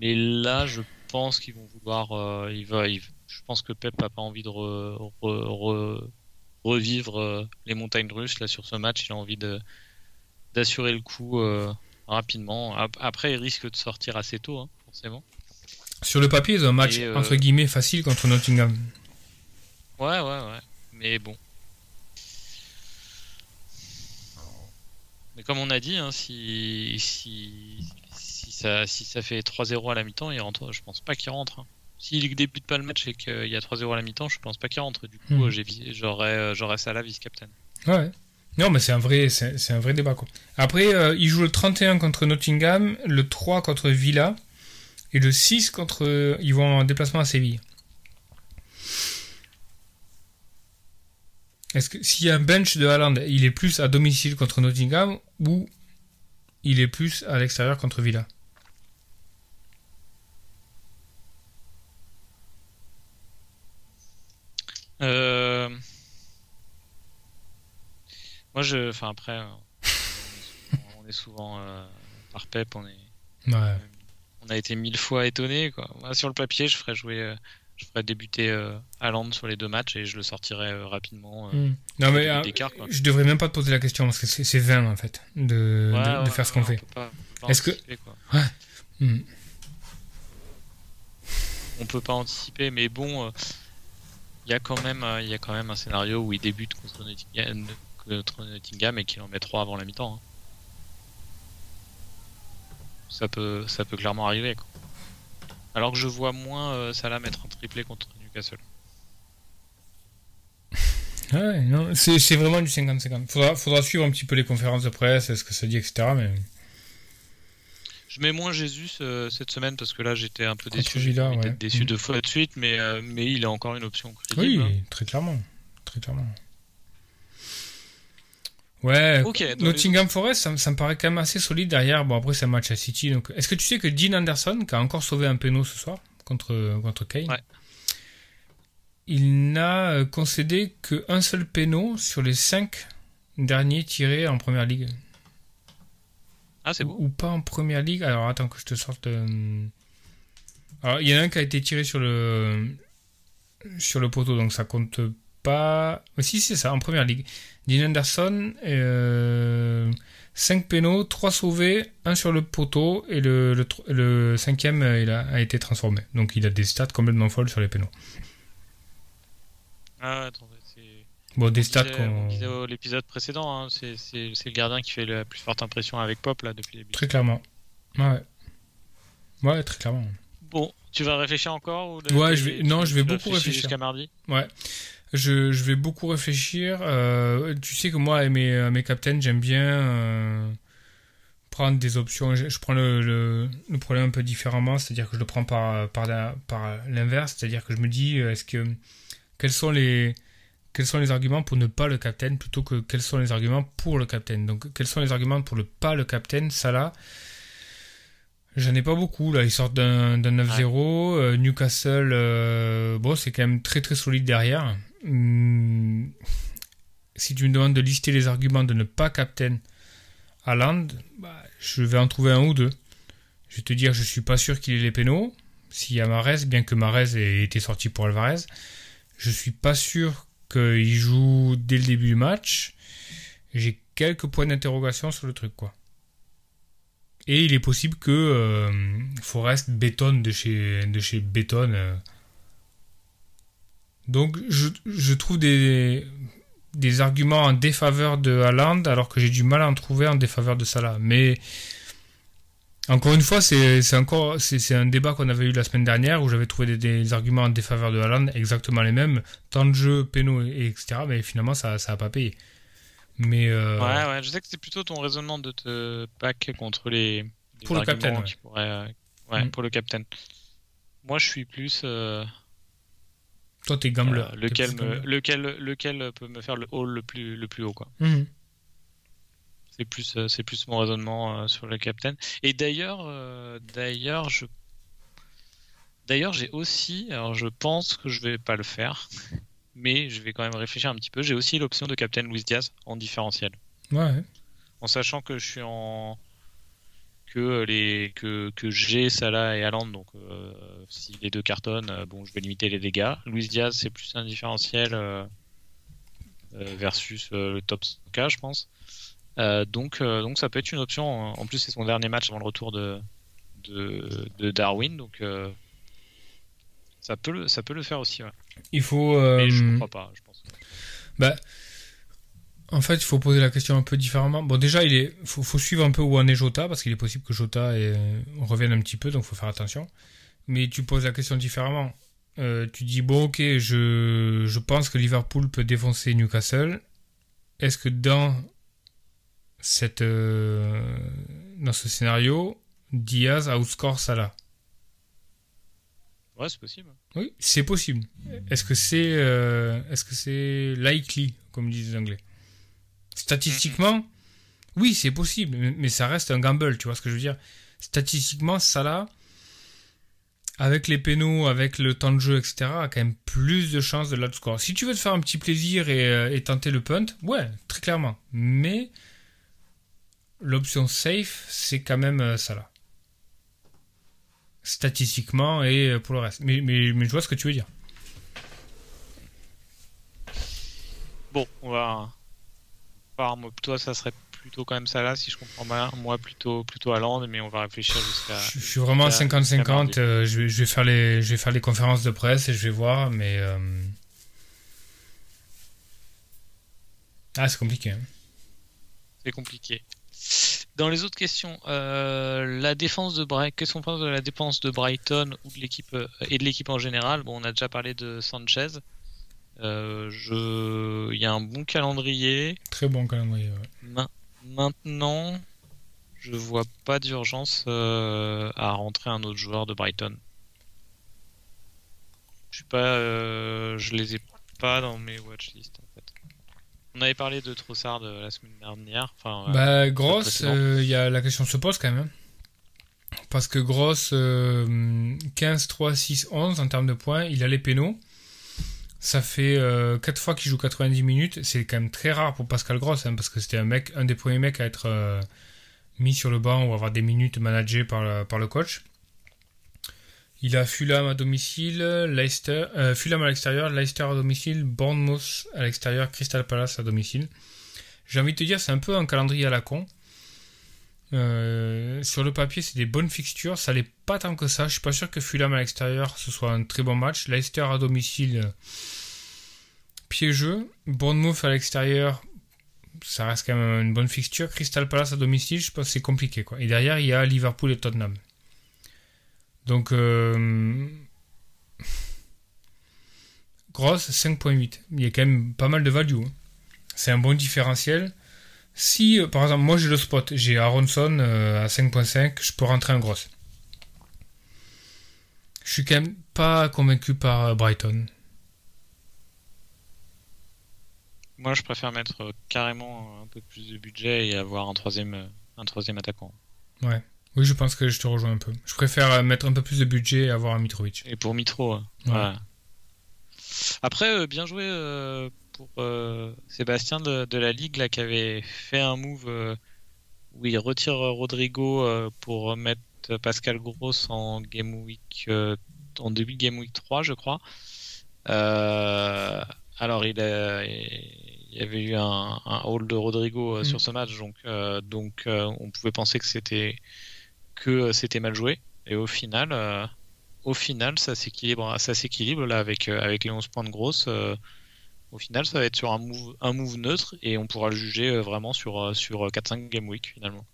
Mais là, je pense qu'ils vont vouloir. euh, va, je pense que Pep a pas envie de re- re- re- revivre euh, les montagnes russes là sur ce match. Il a envie d'assurer le coup euh, rapidement. Ap- Après, il risque de sortir assez tôt, hein, forcément. Sur le papier, ils ont un match euh, entre guillemets facile contre Nottingham. Ouais, ouais, ouais. Mais bon. Mais comme on a dit, hein, si, si, si, ça, si ça fait 3-0 à la mi-temps, il rentre, je pense pas qu'il rentre. hein. S'il débute pas le match et qu'il y a 3-0 à la mi-temps, je pense pas qu'il rentre. Du coup, euh, vi- j'aurais euh, j'aurais Salah vice-captain. Ouais. Non, mais c'est un vrai, c'est un vrai débat quoi. Après, euh, ils jouent le 31 contre Nottingham, le 3 contre Villa et le 6 contre. Ils vont en déplacement à Séville. Est-ce que s'il y a un bench de Haaland, il est plus à domicile contre Nottingham ou il est plus à l'extérieur contre Villa? Euh... Moi, je. Enfin, après, on est souvent, on est souvent, euh, par Pep, on est. Ouais. on a été mille fois étonné. Quoi. Moi, sur le papier, je ferais jouer, euh, je ferais débuter euh, Haaland sur les deux matchs et je le sortirais euh, rapidement. euh, Hmm. Non, mais euh, quoi. je devrais même pas te poser la question parce que c'est vain en fait de, Ouais, de- de ouais, faire ce qu'on on fait. Est-ce que-. Hmm. On peut pas anticiper, mais bon, euh, il y a quand même, euh, il y a quand même un scénario où il débute contre Nottingham, contre Nottingham et qu'il en met trois avant la mi-temps. hein. Ça peut, ça peut clairement arriver. Quoi. Alors que je vois moins euh, Salah mettre un triplé contre Newcastle. Ouais, non, c'est c'est vraiment du 50-50. Faudra, faudra suivre un petit peu les conférences de presse, ce que ça dit, etc. Mais Je mets moins Jésus euh, cette semaine parce que là j'étais un peu Contre déçu. Villa, ouais. déçu Mm. deux fois de suite, mais, euh, mais il est encore une option oui, crédible. hein. très clairement. Très clairement. Ouais, les Nottingham Forest, ça, me- ça me paraît quand même assez solide derrière. Bon, après, c'est un match à City. Donc... Est-ce que tu sais que Dean Anderson, qui a encore sauvé un péno ce soir contre, contre Kane, Ouais. il n'a euh, concédé qu'un seul péno sur les cinq derniers tirés en première ligue? Ah, c'est beau. ou pas en première ligue? Alors attends que je te sorte. euh, Alors il y en a un qui a été tiré sur le sur le poteau, donc ça compte pas. Mais si c'est ça, en première ligue. Dean Anderson, euh... 5 pénaux, 3 sauvés, 1 sur le poteau et le, le, tr- le cinquième euh, il a, a été transformé. Donc il a des stats complètement folles sur les pénaux. Ah, attends, c'est. Bon, des On stats disait- qu'on. l'épisode précédent, hein, c'est c'est- c'est le gardien qui fait la plus forte impression avec Pop là depuis le début. Très clairement. Ouais. Ouais, très clairement. Bon, tu vas réfléchir encore ou Ouais, je vais- non, tu je vais beaucoup réfléchir réfléchir. jusqu'à mardi? Ouais. Je, je vais beaucoup réfléchir. Euh, tu sais que moi, à mes, mes captains, j'aime bien euh, prendre des options. Je, je prends le, le, le problème un peu différemment, c'est-à-dire que je le prends par, par, la- par l'inverse, c'est-à-dire que je me dis, euh, est-ce que quels sont les quels sont les arguments pour ne pas le captain plutôt que quels sont les arguments pour le captain. Donc, quels sont les arguments pour ne pas le captain Ça là, j'en ai pas beaucoup. Là, ils sortent d'un d'un 9-0. Euh, Newcastle, euh, bon, c'est quand même très très solide derrière. Hum, si tu me demandes de lister les arguments de ne pas captain Haaland, bah, je vais en trouver un ou deux. Je vais te dire, je suis pas sûr qu'il ait les pénaux. S'il y a Marez, bien que Marez ait été sorti pour Alvarez, je suis pas sûr qu'il joue dès le début du match. J'ai quelques points d'interrogation sur le truc, quoi. Et il est possible que euh, Forest bétonne de chez, de chez Bétonne. euh. Donc je, je trouve des, des arguments en défaveur de Haaland alors que j'ai du mal à en trouver en défaveur de Salah. Mais encore une fois, c'est encore un débat qu'on avait eu la semaine dernière où j'avais trouvé des, des arguments en défaveur de Haaland exactement les mêmes, temps de jeu, pénaux, et, etc. Mais finalement, ça ça a pas payé. Mais euh, Ouais, ouais, je sais que c'est plutôt ton raisonnement de te pack contre les, les Pour le captain, ouais. pourraient, euh, ouais, Mm. pour le captain. Moi, je suis plus euh, toi, t'es gambler. euh, lequel, me, lequel, lequel peut me faire le haul le plus, le plus haut, quoi. Mhm. C'est plus, euh, c'est plus mon raisonnement euh, sur le captain. Et d'ailleurs, euh, d'ailleurs, je, d'ailleurs, j'ai aussi, alors je pense que je vais pas le faire, mais je vais quand même réfléchir un petit peu. J'ai aussi l'option de captain Luis Diaz en différentiel, Ouais. en sachant que je suis en que les que, que j'ai Salah et Haaland, donc euh, si les deux cartonnent, euh, bon, je vais limiter les dégâts. Luis Diaz, c'est plus un différentiel euh, versus le top 100K, je pense. Donc, donc ça peut être une option. En plus, c'est son dernier match avant le retour de, de, de Darwin, donc ça, peut le, ça peut le faire aussi. Ouais. Il faut. Mais je ne crois pas, je pense. Bah, en fait, il faut poser la question un peu différemment. Bon, déjà, il est, faut, faut suivre un peu où en est Jota, parce qu'il est possible que Jota ait- revienne un petit peu, donc faut faire attention. Mais tu poses la question différemment. Euh, tu dis, bon, ok, je, je pense que Liverpool peut défoncer Newcastle. Est-ce que dans, cette, euh, dans ce scénario, Diaz outscore Salah? Ouais, c'est possible. Oui, c'est possible. Est-ce que c'est euh, est-ce que c'est likely comme disent les Anglais? Statistiquement, oui, c'est possible, mais, ça reste un gamble, tu vois ce que je veux dire Statistiquement, Salah avec les pénaux, avec le temps de jeu, etc., a quand même plus de chances de l'outscore. Si tu veux te faire un petit plaisir et, euh, et tenter le punt, ouais, très clairement. Mais l'option safe, c'est quand même euh, Salah. statistiquement et pour le reste. Mais, mais, mais je vois ce que tu veux dire. Bon, on va. Par toi, ça serait plutôt quand même ça là, si je comprends bien. Moi, plutôt, plutôt à Land, mais on va réfléchir jusqu'à. Je, suis vraiment 50-50. Euh, je, vais, je, vais faire les, je vais faire les conférences de presse et je vais voir, mais. Euh, ah, c'est compliqué. Hein. C'est compliqué. Dans les autres questions, euh, la défense de Brighton, qu'est-ce qu'on pense de la défense de Brighton ou de l'équipe et de l'équipe en général? Bon, on a déjà parlé de Sanchez. Je... Il y a un bon calendrier. Très bon calendrier. Maintenant, je vois pas d'urgence euh, à rentrer un autre joueur de Brighton. Je suis pas, euh, je les ai pas dans mes watchlists en fait. On avait parlé de Trossard euh, la semaine dernière. Enfin, bah, Gross, il y a la question se pose quand même. Hein. Parce que Gross, 15, 3, 6, 11 en termes de points, il a les pénaux. Ça fait 4 euh, fois qu'il joue 90 minutes. C'est quand même très rare pour Pascal Gross, hein, parce que c'était un un des premiers mecs à être euh, mis sur le banc ou avoir des minutes managées par le, par le coach. Il a Fulham à domicile, Leicester, euh, Fulham à l'extérieur, Leicester à domicile, Bournemouth à l'extérieur, Crystal Palace à domicile. J'ai envie de te dire, c'est un peu un calendrier à la con. Sur le papier, c'est des bonnes fixtures. Ça l'est pas tant que ça. Je suis pas sûr que Fulham à l'extérieur ce soit un très bon match. Leicester à domicile, piégeux. Bournemouth à l'extérieur, ça reste quand même une bonne fixture. Crystal Palace à domicile, je pense c'est compliqué. Et derrière, il y a Liverpool et Tottenham. Donc, euh... grosse 5.8. Il y a quand même pas mal de value. Hein. C'est un bon différentiel. Si, euh, par exemple, moi j'ai le spot, j'ai Aronson euh, à 5.5, je peux rentrer en grosse. Je suis quand même pas convaincu par euh, Brighton. Moi, je préfère mettre carrément un peu plus de budget et avoir un troisième, un troisième attaquant. Ouais. Oui, je pense que je te rejoins un peu. Je préfère mettre un peu plus de budget et avoir un Mitrovic. Et pour Mitro, ouais. Après, bien joué pour Sébastien de, la Ligue là, qui avait fait un move où il retire Rodrigo pour mettre Pascal Gross en Game Week, en début de Game Week 3, je crois. alors, il a, il y avait eu un, un hold de Rodrigo euh, sur mm. ce match, donc, euh, donc euh, on pouvait penser que c'était que c'était mal joué. Et au final, au final, ça s'équilibre, ça s'équilibre là avec avec les 11 points de grosse. Au final, ça va être sur un move, un move neutre et on pourra le juger vraiment sur sur 4-5 game week finalement.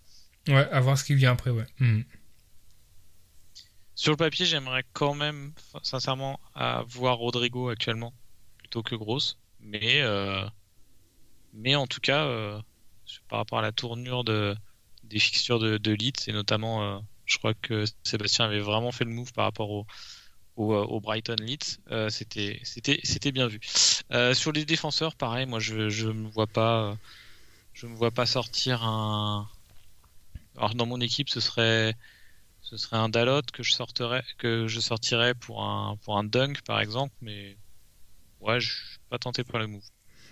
Ouais, à voir ce qui vient après, ouais. Mm. Sur le papier, j'aimerais quand même, sincèrement, avoir Rodrigo actuellement plutôt que Grosse, mais mais en tout cas, euh, par rapport à la tournure de, des fixtures de, de Leeds, et notamment, euh, je crois que Sébastien avait vraiment fait le move par rapport au, au, euh, Brighton Leeds, c'était c'était c'était bien vu. sur les défenseurs, pareil, moi je je me vois pas je me vois pas sortir un. Alors dans mon équipe, ce serait ce serait un Dalot que je sortirais que je sortirais pour un pour un dunk par exemple, mais ouais, je suis pas tenté par le move.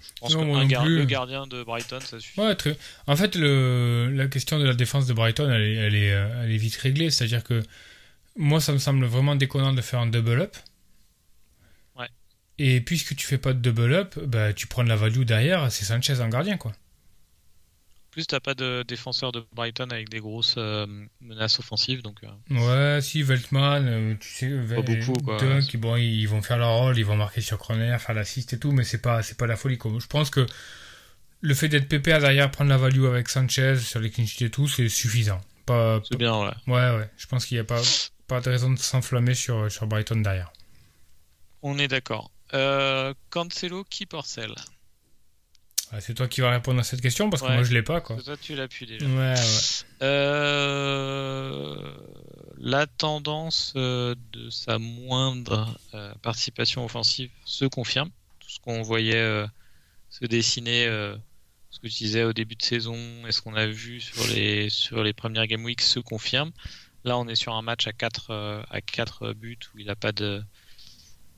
Je pense le gardien de Brighton, ça suffit. Ouais, très... En fait, le... la question de la défense de Brighton, elle est, elle est, euh, elle est vite réglée. C'est-à-dire que moi, ça me semble vraiment déconnant de faire un double-up. Ouais. Et puisque tu fais pas de double-up, bah, tu prends de la value derrière, c'est Sanchez en gardien, quoi plus, t'as pas de défenseur de Brighton avec des grosses euh, menaces offensives. Donc, euh. Ouais, si, Veltman, euh, tu sais, pas beaucoup, quoi. bon, ils vont faire leur rôle, ils vont marquer sur Croner, faire l'assist et tout, mais c'est pas, c'est pas la folie. Quoi. Je pense que le fait d'être pépé à derrière, prendre la value avec Sanchez sur les clean et tout, c'est suffisant. Pas, c'est bien, ouais. Ouais, ouais. Je pense qu'il n'y a pas, pas de raison de s'enflammer sur, sur Brighton derrière. On est d'accord. Cancelo qui porcelle c'est toi qui vas répondre à cette question parce que moi je l'ai pas quoi. Toi tu l'as pu déjà. Ouais, euh, la tendance euh, de sa moindre euh, participation offensive se confirme. Tout ce qu'on voyait se dessiner, ce que tu disais au début de saison et ce qu'on a vu sur les sur les premières game weeks se confirme. Là on est sur un match à 4 à quatre buts où il a pas de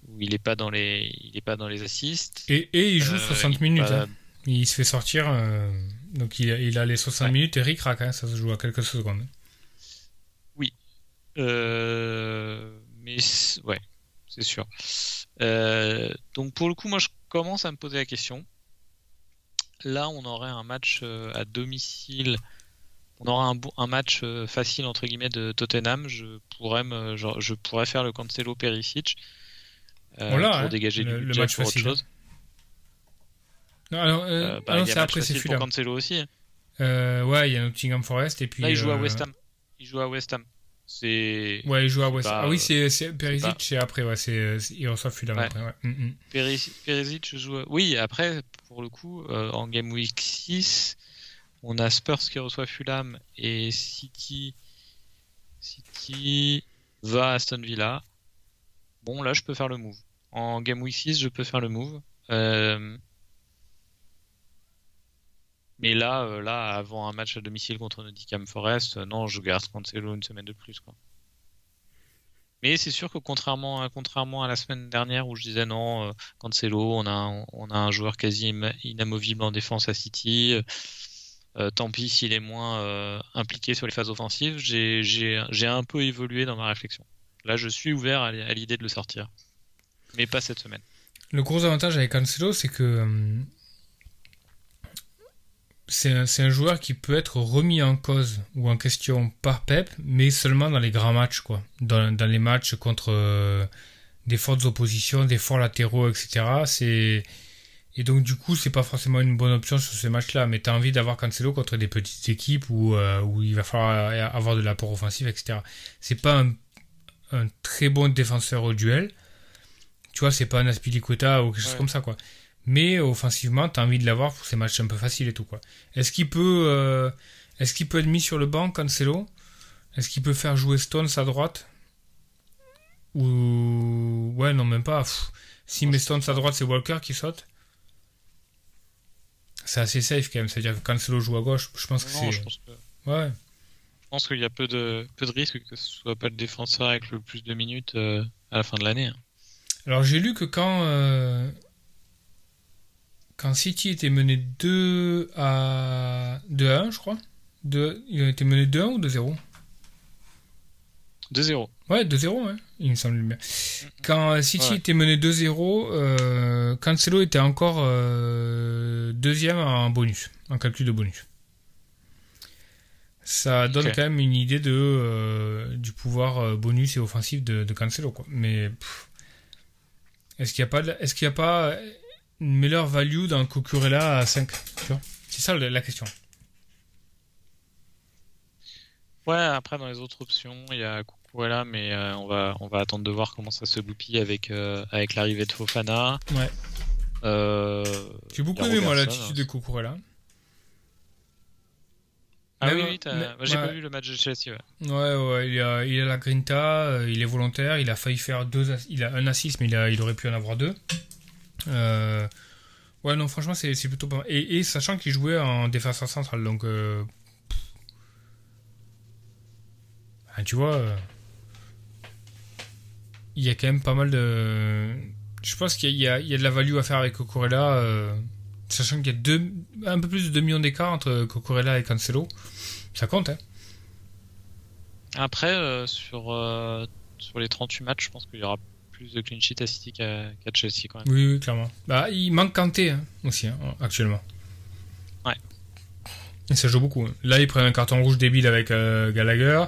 où il est pas dans les il est pas dans les assists. Et, et il joue 60 minutes. Hein. Il se fait sortir, euh, donc il, il, a les 60 minutes et Rick hein, ça se joue à quelques secondes. Oui. Euh, mais ouais, c'est sûr. Euh, donc pour le coup, moi je commence à me poser la question. Là, on aurait un match euh, à domicile. On aura un, un match facile entre guillemets de Tottenham. Je pourrais me, genre, je pourrais faire le Cancelo Perisic pour hein, dégager du budget pour autre chose. Non, alors, bah, c'est après c'est pour Cancelo aussi. ouais, il y a Nottingham Forest et puis. Là, il joue à West Ham. Il joue à West Ham. C'est. Ouais, il joue à West Ham. Ah oui, c'est Perisic, c'est après, ouais, c'est il reçoit Fulham ouais. après, ouais. Mm -hmm. Perisic joue. À... Oui, après, pour le coup, euh, en Game Week 6, on a Spurs qui reçoit Fulham et City. City va à Aston Villa. Bon, là, je peux faire le move. En Game Week 6, je peux faire le move. Euh... Mais là, euh, là, avant un match à domicile contre Nottingham Forest, euh, non, je garde Cancelo une semaine de plus. Mais c'est sûr que contrairement à, la semaine dernière où je disais non, Cancelo, on a, on a un joueur quasi inamovible en défense à City. Euh, tant pis s'il est moins euh, impliqué sur les phases offensives. J'ai un peu évolué dans ma réflexion. Là, je suis ouvert à, l'idée de le sortir. Mais pas cette semaine. Le gros avantage avec Cancelo, c'est que c'est un, joueur qui peut être remis en cause ou en question par Pep, mais seulement dans les grands matchs, quoi. Dans, les matchs contre euh, des fortes oppositions, des forts latéraux, etc. C'est et donc du coup, c'est pas forcément une bonne option sur ces matchs-là. Mais t'as envie d'avoir Cancelo contre des petites équipes où, euh, où il va falloir avoir de l'apport offensif, etc. C'est pas un, un, très bon défenseur au duel. Tu vois, c'est pas un Aspilicueta ou quelque chose comme ça, quoi mais offensivement, tu as envie de l'avoir pour ces matchs un peu faciles et tout quoi. Est-ce qu'il peut, euh, est-ce qu'il peut être mis sur le banc, Cancelo? Est-ce qu'il peut faire jouer Stones à droite? Ou ouais, non même pas. Pff. Si met Stones à droite, c'est Walker qui saute. C'est assez safe quand même. C'est-à-dire que Cancelo joue à gauche. Je pense que c'est. je pense que- Ouais. Je pense qu'il y a peu de, peu de risques que ce soit pas le défenseur avec le plus de minutes euh, à la fin de l'année. hein. Alors j'ai lu que quand euh, quand City était mené 2 à 2 à 1, je crois. 2, il a été mené 2 à 1 ou 2 0 2-0. Ouais, 2-0, ouais, il me semble bien. Quand euh, City Ouais. était mené 2-0, euh, Cancelo était encore euh, deuxième en bonus, en calcul de bonus. Ça donne quand même une idée de, euh, du pouvoir bonus et offensif de, de Cancelo. Quoi. Mais est-ce qu'il n'y a pas, de- est-ce qu'il y a pas une meilleure value dans Cucurella à 5 tu vois? C'est ça la la question. Ouais, après dans les autres options, il y a Cucurella, mais euh, on va on va attendre de voir comment ça se goupille avec euh, avec l'arrivée de Fofana. Ouais. Euh, J'ai beaucoup aimé moi l'attitude de Cucurella. Ah Mais oui, oui, bah, j'ai pas vu le match de Chelsea. Ouais. Ouais, ouais, il a, il a la grinta, il est volontaire, il a failli faire deux, il a un assist, mais il, a, il aurait pu en avoir deux. Euh, ouais, non, franchement, c'est plutôt pas mal. Et, et sachant qu'il jouait en défenseur central, donc. euh. Ah, tu vois, euh, il y a quand même pas mal de. Je pense qu'il y, y a de la value à faire avec Cocorella, euh, sachant qu'il y a deux, un peu plus de 2 millions d'écart entre Cocorella et Cancelo. Ça compte, hein. Après, euh, sur euh, sur les 38 matchs, je pense qu'il y aura plus de clean sheet à City qu'à Chelsea quand même. Oui, oui, clairement. Bah, il manque Kanté hein, aussi, hein, actuellement. Ouais. Et ça joue beaucoup. hein. Là, il prend un carton rouge débile avec Gallagher.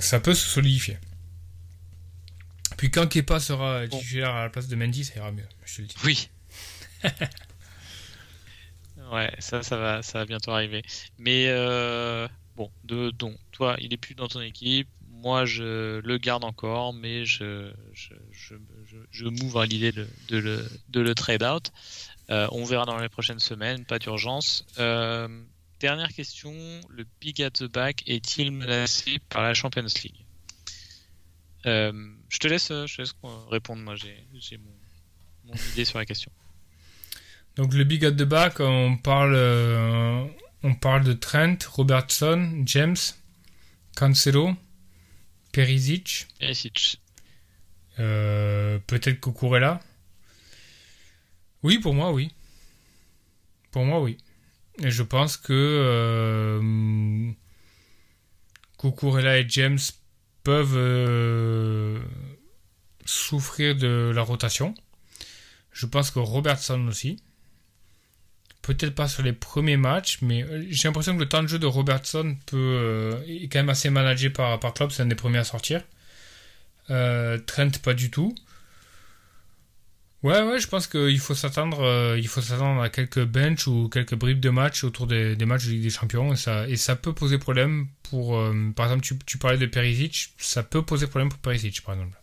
Ça peut se solidifier. Puis quand Kepa sera titulaire à la place de Mendy, ça ira mieux, je te le dis. Oui. ouais, ça, ça va, ça va bientôt arriver. Mais euh, bon, de, donc, toi, il est plus dans ton équipe. Moi, je le garde encore, mais je, je, je, je, je m'ouvre à l'idée de, de, le, de le trade out. Euh, on verra dans les prochaines semaines, pas d'urgence. Euh, dernière question, le Big at the Back est-il menacé par la Champions League? Euh, Je te laisse, je te laisse répondre. Moi, j'ai mon, mon idée sur la question. Donc le big at the back, on parle, euh, on parle de Trent, Robertson, James, Cancelo, Perisic, Perisic. euh, peut-être Cucurella. Oui, pour moi, oui. Pour moi, oui. Et je pense que euh, et James peuvent euh, souffrir de la rotation. Je pense que Robertson aussi. Peut-être pas sur les premiers matchs, mais euh, j'ai l'impression que le temps de jeu de Robertson peut, euh, est quand même assez managé par, par Klopp. C'est un des premiers à sortir. Trent, pas du tout. Ouais, ouais, je pense qu'il faut s'attendre, euh, il faut s'attendre à quelques bench ou quelques bribes de matchs autour des, matchs de Ligue des Champions et ça, et ça peut poser problème pour, euh, par exemple, tu, tu, parlais de Perisic, ça peut poser problème pour Perisic, par exemple.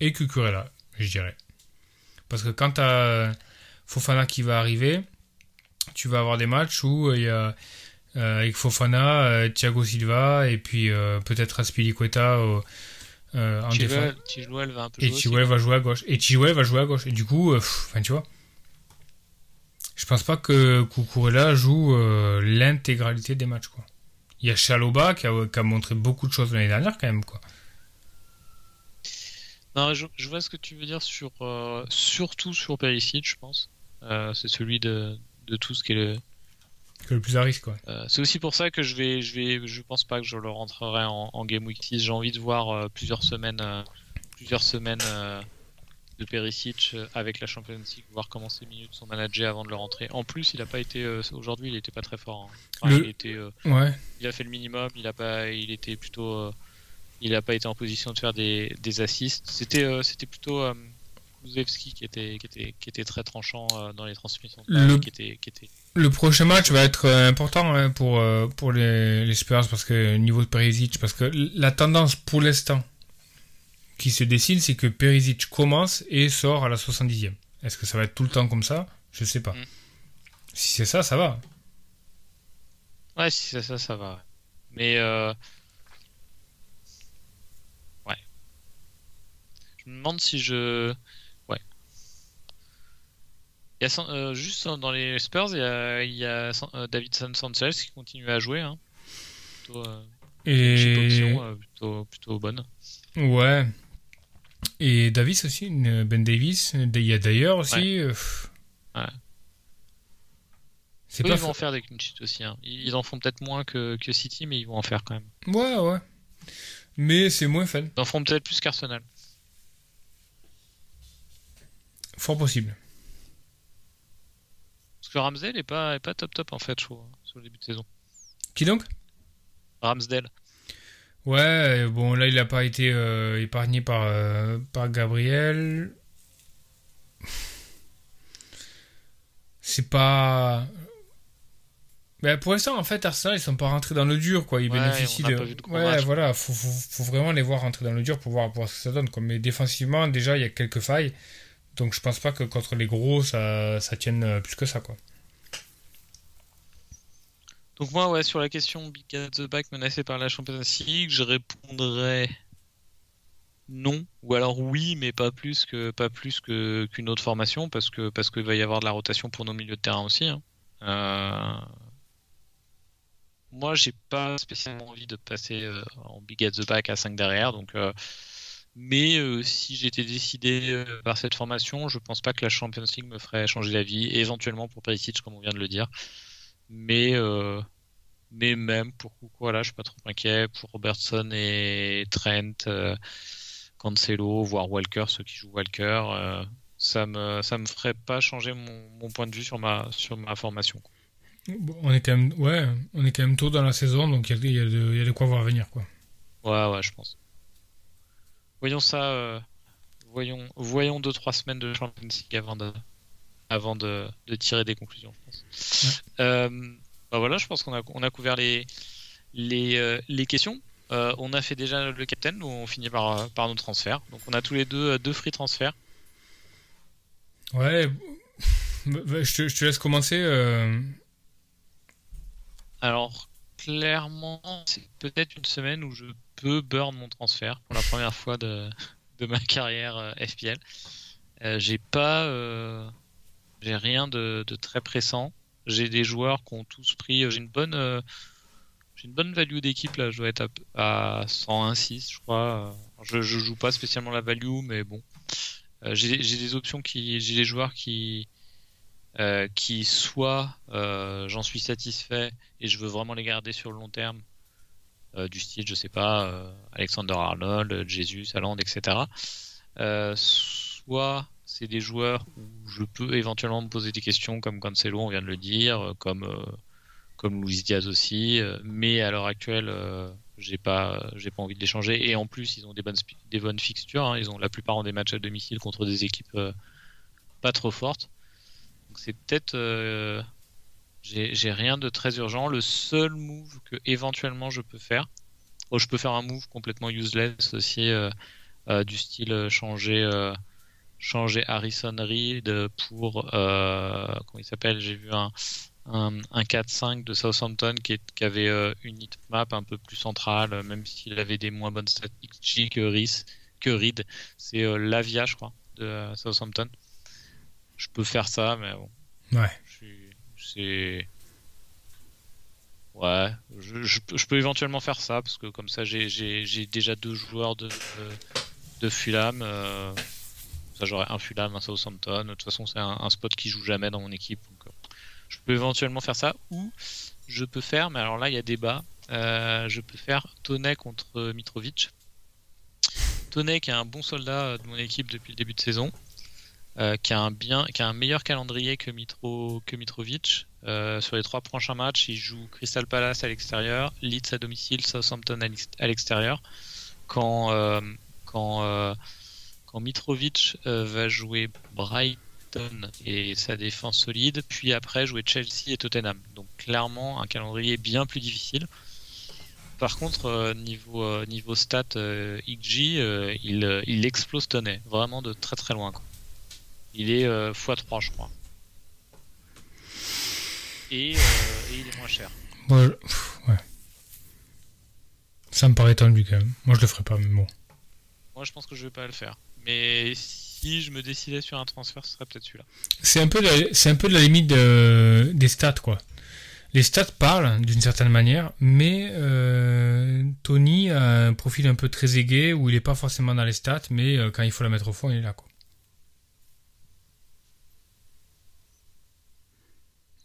Et Cucurella, je dirais. Parce que quand t'as Fofana qui va arriver, tu vas avoir des matchs où il y a, euh, avec Fofana, Thiago Silva et puis peut-être Aspilicueta euh, en défense. va un peu et Chilwell va jouer à gauche. Et Chilwell va jouer à gauche. Et du coup, euh, enfin, tu vois. Je pense pas que Kukurela joue euh, l'intégralité des matchs, quoi. Il y a Chaloba qui a, qui a montré beaucoup de choses l'année dernière, quand même, quoi. Non, je, je, vois ce que tu veux dire sur, euh, surtout sur Perisic, je pense. c'est celui de, de tout ce qui est le, que le plus à risque. Euh, c'est aussi pour ça que je vais, je vais, je pense pas que je le rentrerai en, Game Week 6. J'ai envie de voir euh, plusieurs semaines, euh, plusieurs semaines de Perisic avec la Champions League, voir comment ses minutes sont managées avant de le rentrer. En plus, il a pas été aujourd'hui, il était pas très fort. Hein. il, était, ouais. il a fait le minimum, il a pas, il était plutôt, il a pas été en position de faire des, des assists. C'était, c'était plutôt Kulusevski qui était, qui était, qui était très tranchant dans les transmissions. Le... Qui était, qui était le prochain match va être euh, important hein, pour, euh, pour les, les, Spurs parce que niveau de Perisic, parce que la tendance pour l'instant qui se dessine, c'est que Perisic commence et sort à la 70e. Est-ce que ça va être tout le temps comme ça? Je sais pas. Mm. Si c'est ça, ça va. Ouais, si c'est ça, ça va. Mais euh... ouais. Je me demande si je euh, juste dans les Spurs, il y a, il y a euh, David Sanchez qui continue à jouer. Hein. Plutôt, euh, Et... plutôt, plutôt, bonne. Ouais. Et Davis aussi, Ben Davis. Il y a d'ailleurs aussi. Ouais. ouais. C'est pas ils vont en faire des clean sheets aussi. Hein. Ils en font peut-être moins que, que City, mais ils vont en faire quand même. Ouais, ouais. Mais c'est moins fun. Ils en font peut-être plus qu'Arsenal. Fort possible que Ramsdale est pas, est pas top top en fait, je trouve, sur le début de saison. Qui donc? Ramsdale. Ouais, bon là il a pas été euh, épargné par, euh, par Gabriel. C'est pas. Ben, pour l'instant, en fait, Arsenal, ils sont pas rentrés dans le dur, quoi. Ils bénéficient de. ouais, voilà, faut, faut, faut, vraiment les voir rentrer dans le dur pour voir, pour voir ce que ça donne. Quoi. Mais défensivement, déjà, il y a quelques failles. Donc je pense pas que contre les gros, ça, tienne euh, plus que ça, quoi. Donc moi, ouais, sur la question Big at the Back menacé par la Champions League, je répondrais non, ou alors oui, mais pas plus que qu'une autre formation, parce que parce qu'il va y avoir de la rotation pour nos milieux de terrain aussi. Hein. Euh... Moi, j'ai pas spécialement envie de passer euh, en Big at the Back à 5 derrière, donc mais euh, si j'étais décidé euh, par cette formation, je pense pas que la Champions League me ferait changer d'avis. Éventuellement pour Perisic, comme on vient de le dire. Mais, euh, mais même pour voilà, je suis pas trop inquiet. Pour Robertson et Trent, Cancelo, voire Walker, ceux qui jouent Walker, ça me ça me ferait pas changer mon, mon, point de vue sur ma sur ma formation. on est quand même ouais, on est quand même tôt dans la saison, donc il y, y, a de quoi voir venir quoi. Ouais ouais, je pense voyons ça, euh, voyons, voyons deux trois semaines de Champions League avant de, avant de, de tirer des conclusions. Euh, bah voilà, je pense qu'on a, on a couvert les, les, euh, les questions. on a fait déjà le captain, où on finit par, par nos transferts. Donc on a tous les deux deux free transferts. Ouais, je te, je te laisse commencer. Alors, clairement, c'est peut-être une semaine où je peux burn mon transfert pour la première fois de, de ma carrière euh, FPL. Euh, j'ai pas, euh, j'ai rien de, de, très pressant. J'ai des joueurs qui ont tous pris. J'ai une bonne, j'ai une bonne value d'équipe là. Je dois être à, à 101.6 je crois. Je, je joue pas spécialement la value, mais bon. j'ai des options qui, j'ai des joueurs qui euh, qui soit j'en suis satisfait et je veux vraiment les garder sur le long terme, du style, je sais pas, Alexander Arnold, Jesus, Haaland, etc. soit c'est des joueurs où je peux éventuellement me poser des questions, comme Cancelo, on vient de le dire, comme comme Luis Diaz aussi, mais à l'heure actuelle, j'ai pas j'ai pas envie de les changer et en plus ils ont des bonnes des bonnes fixtures hein. ils ont la plupart ont des matchs à domicile contre des équipes euh, pas trop fortes donc c'est peut-être euh, j'ai rien de très urgent le seul move que éventuellement je peux faire oh, je peux faire un move complètement useless aussi euh, du style changer changer Harrison Reed pour comment il s'appelle? J'ai vu un un, 4-5 de Southampton qui, avait euh, une hit map un peu plus centrale, euh, même s'il avait des moins bonnes statistiques que, Reed. Que Reed. C'est euh, Lavia, je crois, de Southampton. Je peux faire ça, mais bon. Ouais. C'est. Ouais, je, peux éventuellement faire ça parce que comme ça j'ai déjà deux joueurs de, Fulham. ça j'aurais un Fulham, un Southampton. De toute façon c'est un, spot qui joue jamais dans mon équipe. Donc, je peux éventuellement faire ça ou je peux faire, mais alors là il y a débat, euh, je peux faire Tonnet contre Mitrovic. Tonnet qui est un bon soldat de mon équipe depuis le début de saison, euh, qui, a un meilleur calendrier que, Mitro, que Mitrovic. Euh, sur les trois prochains matchs, il joue Crystal Palace à l'extérieur, Leeds à domicile, Southampton à l'extérieur. Quand, quand, quand Mitrovic va jouer Bright et sa défense solide, puis après jouer Chelsea et Tottenham. Donc clairement un calendrier bien plus difficile. Par contre, euh, niveau, euh, niveau stat euh, XG, il, il explose Tonnet, vraiment de très très loin. Il est x3 je crois. Et, il est moins cher. ouais. Ça me paraît tendu quand même. Moi je le ferai pas, mais bon. Moi je pense que je vais pas le faire. Mais si je me décidais sur un transfert, ce serait peut-être celui-là. C'est un peu, c'est un peu de la limite des stats, quoi. Les stats parlent d'une certaine manière, mais euh, Tony a un profil un peu très aigué où il n'est pas forcément dans les stats, mais euh, quand il faut la mettre au fond, il est là, quoi.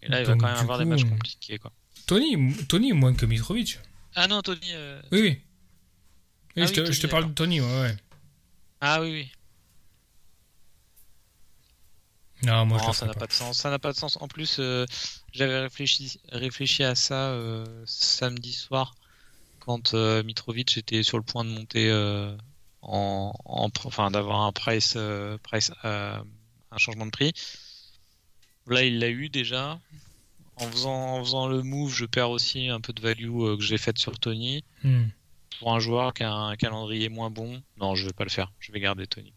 Et là, il va quand même avoir des matchs compliqués, quoi. Tony, Tony moins que Mitrovic. Ah non, Tony. Euh, oui, oui. Ah je, te, je, te, parle de Tony, ouais, ouais. Ah oui, oui. Non, moi ça n'a pas. de sens. Ça n'a pas de sens. En plus, euh, j'avais réfléchi, réfléchi à ça euh, samedi soir quand euh, Mitrovic était sur le point de monter en, enfin d'avoir un price, price un changement de prix. Là, il l'a eu déjà. En faisant, en faisant le move, je perds aussi un peu de value que j'ai faite sur Tony. Hmm. Pour un joueur qui a un calendrier moins bon, non, je vais pas le faire. Je vais garder Tony.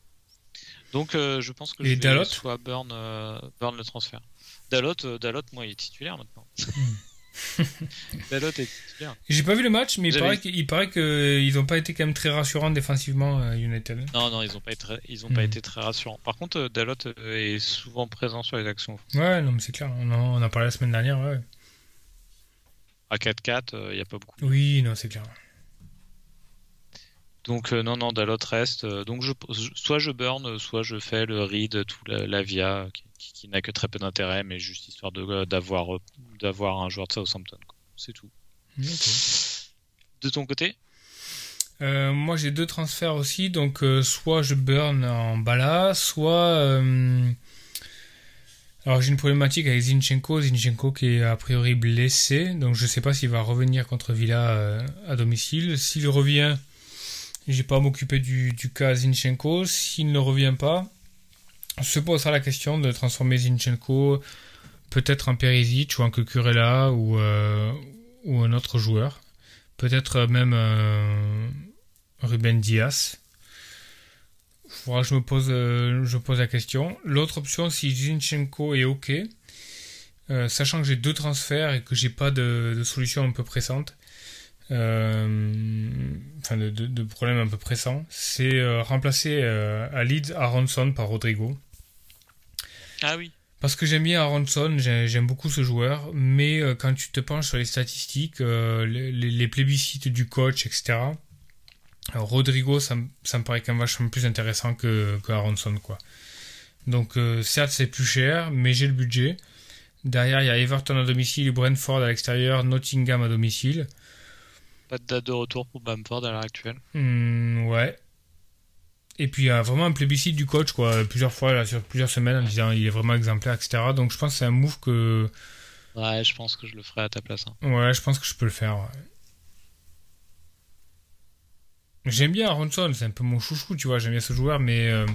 Donc euh, je pense que je vais soit burn, euh, burn le transfert. Dalot, euh, Dalot, moi, il est titulaire maintenant. Hmm. Dalot est titulaire. J'ai pas vu le match, mais il paraît, qu'il paraît qu'ils n'ont pas été quand même très rassurants défensivement, United. Non, non, ils n'ont pas, été, ils ont pas hmm. été très rassurants. Par contre, Dalot est souvent présent sur les actions. Ouais, non, mais c'est clair. On en, a parlé la semaine dernière, ouais. À 4-4, il n'y a pas beaucoup. Oui, non, c'est clair. Donc euh, non, non, Dalot reste. Euh, donc je, soit je burn, soit je fais le read, tout la, via, qui, n'a que très peu d'intérêt, mais juste histoire d'avoir d'avoir un joueur de Southampton. C'est tout. De ton côté? Euh, Moi j'ai deux transferts aussi, donc soit je burn en bala, soit... Alors j'ai une problématique avec Zinchenko, Zinchenko qui est a priori blessé, donc je ne sais pas s'il va revenir contre Villa à domicile. S'il revient j'ai pas à m'occuper du, du, cas Zinchenko. S'il ne revient pas, se posera la question de transformer Zinchenko peut-être en Perisic ou en Cucurella ou, euh, un autre joueur. Peut-être même euh, Ruben Diaz. Faudra que je me pose, euh, pose la question. L'autre option, si Zinchenko est OK, sachant que j'ai deux transferts et que j'ai pas de, solution un peu pressante, enfin de, problèmes un peu pressants, c'est remplacer à Leeds Aronson par Rodrigo. Ah oui. Parce que j'aime bien Aronson, j'aime beaucoup ce joueur, mais quand tu te penches sur les statistiques, les, les, plébiscites du coach, etc., Rodrigo, ça, ça, me paraît quand même vachement plus intéressant que, que Aronson, quoi. Donc, certes, c'est plus cher, mais j'ai le budget. Derrière, il y a Everton à domicile, Brentford à l'extérieur, Nottingham à domicile. pas de date de retour pour Bamford à l'heure actuelle? Hmm, ouais. Et puis il y a vraiment un plébiscite du coach, quoi, plusieurs fois, là, sur plusieurs semaines, en disant il est vraiment exemplaire, etc. Donc je pense que c'est un move que. Ouais, je pense que je le ferai à ta place. hein. Ouais, je pense que je peux le faire. ouais. J'aime bien Aronson, c'est un peu mon chouchou, tu vois, j'aime bien ce joueur, mais euh,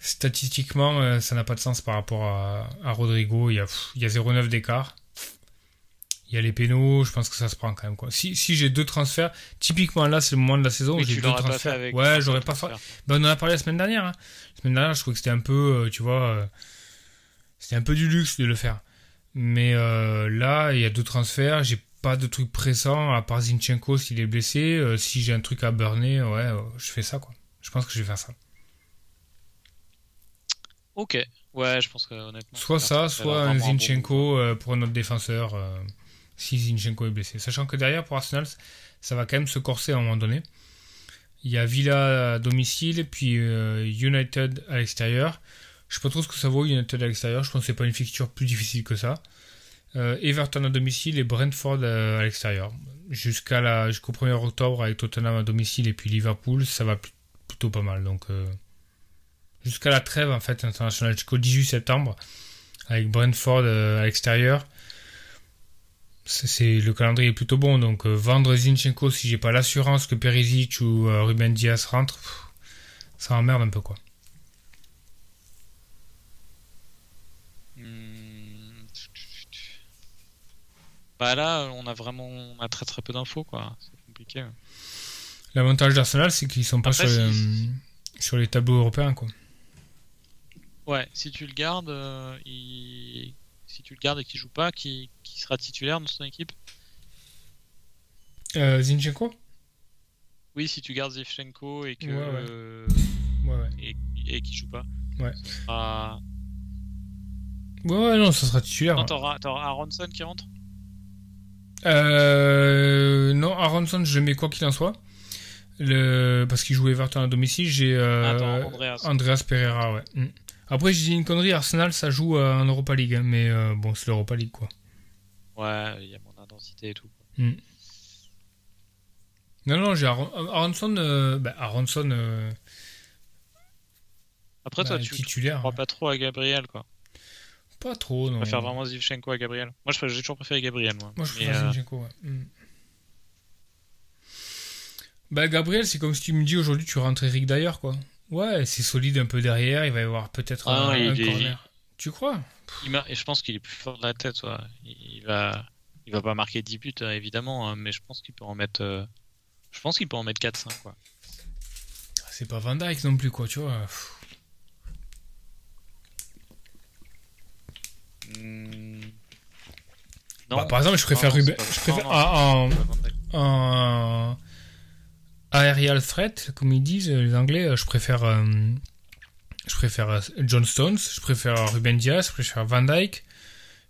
statistiquement, euh, ça n'a pas de sens par rapport à, à Rodrigo. Il y a, pff, il y a 0,9 d'écart. Il y a les pénaux, je pense que ça se prend quand même. Quoi. Si, si j'ai deux transferts, typiquement là, c'est le moment de la saison où j'ai deux l'aurais pas fait transferts. avec. ouais, j'aurais pas fait. Ben, on en a parlé la semaine dernière. hein. La semaine dernière, je trouvais que c'était un peu, euh, tu vois, euh, c'était un peu du luxe de le faire. Mais euh, là, il y a deux transferts, j'ai pas de truc pressant, à part Zinchenko s'il est blessé. Si j'ai un truc à burner, ouais, je fais ça, quoi. Je pense que je vais faire ça. Ok. Ouais, je pense que honnêtement. Soit ça, soit un bon. Zinchenko euh, pour un autre défenseur, si Zinchenko est blessé. Sachant que derrière, pour Arsenal, ça va quand même se corser à un moment donné. Il y a Villa à domicile, puis euh, United à l'extérieur. Je sais pas trop ce que ça vaut United à l'extérieur. Je pense que c'est pas une fixture plus difficile que ça. Euh, Everton à domicile et Brentford euh, à l'extérieur. Jusqu'au 1er octobre avec Tottenham à domicile et puis Liverpool, ça va pl- plutôt pas mal. Donc jusqu'à la trêve en fait internationale jusqu'au 18 septembre avec Brentford à l'extérieur. C'est le calendrier est plutôt bon donc euh, vendre Zinchenko si j'ai pas l'assurance que Perisic ou euh, Ruben Diaz rentrent, pff, ça emmerde un peu quoi. Hmm. Bah là, on a vraiment on a très très peu d'infos quoi. C'est compliqué. L'avantage d'Arsenal c'est qu'ils sont pas Après, sur, les, si- euh, sur les tableaux européens quoi. Ouais, si tu le gardes, euh, il- si tu le gardes et qu'il joue pas, qui, qui sera titulaire dans son équipe Euh, Zinchenko? Oui, si tu gardes Zivchenko et que Ouais, ouais. euh, Ouais ouais. et, et qu'il joue pas. Ouais. sera- Ouais ouais non ça sera titulaire. Non, t'auras Aronson qui rentre? Euh, non, Aronson, je mets quoi qu'il en soit. Le... Parce qu'il joue Everton à domicile, j'ai euh, Andreas. Andreas Pereira, ouais. Mm. Après, j'ai dit une connerie, Arsenal, ça joue euh, en Europa League, hein, mais euh, bon, c'est l'Europa League, quoi. Ouais, il y a moins d'intensité et tout. Non, non, j'ai Aron- Aronson, euh, bah, Aronson, euh, Après, bah, toi, tu titulaire. crois pas trop à Gabriel, quoi. Pas trop, non. Tu préfères vraiment Zivchenko à Gabriel Moi, je- j'ai toujours préféré Gabriel, moi. Moi, je Mais, préfère euh, Zinchenko, ouais. Mm. Bah, Gabriel, c'est comme si tu me dis aujourd'hui, tu rentres Eric d'ailleurs, quoi. Ouais, c'est solide un peu derrière, il va y avoir peut-être Ah, un, il un est- corner. Tu crois? Il je pense qu'il est plus fort de la tête, ouais. Il va, il va pas marquer 10 buts, hein, évidemment, hein, mais je pense qu'il peut en mettre. euh, Je pense qu'il peut en mettre 4-5, quoi. C'est pas Van Dyke non plus, quoi, tu vois. Hmm. Non. Bah, par exemple, je préfère Ruben. Je préfère. non, non, ah, pas Van Dijk. en aerial threat, comme ils disent les Anglais, euh, je préfère. euh, je préfère euh, John Stones, je préfère Ruben Diaz, je préfère Van Dyke,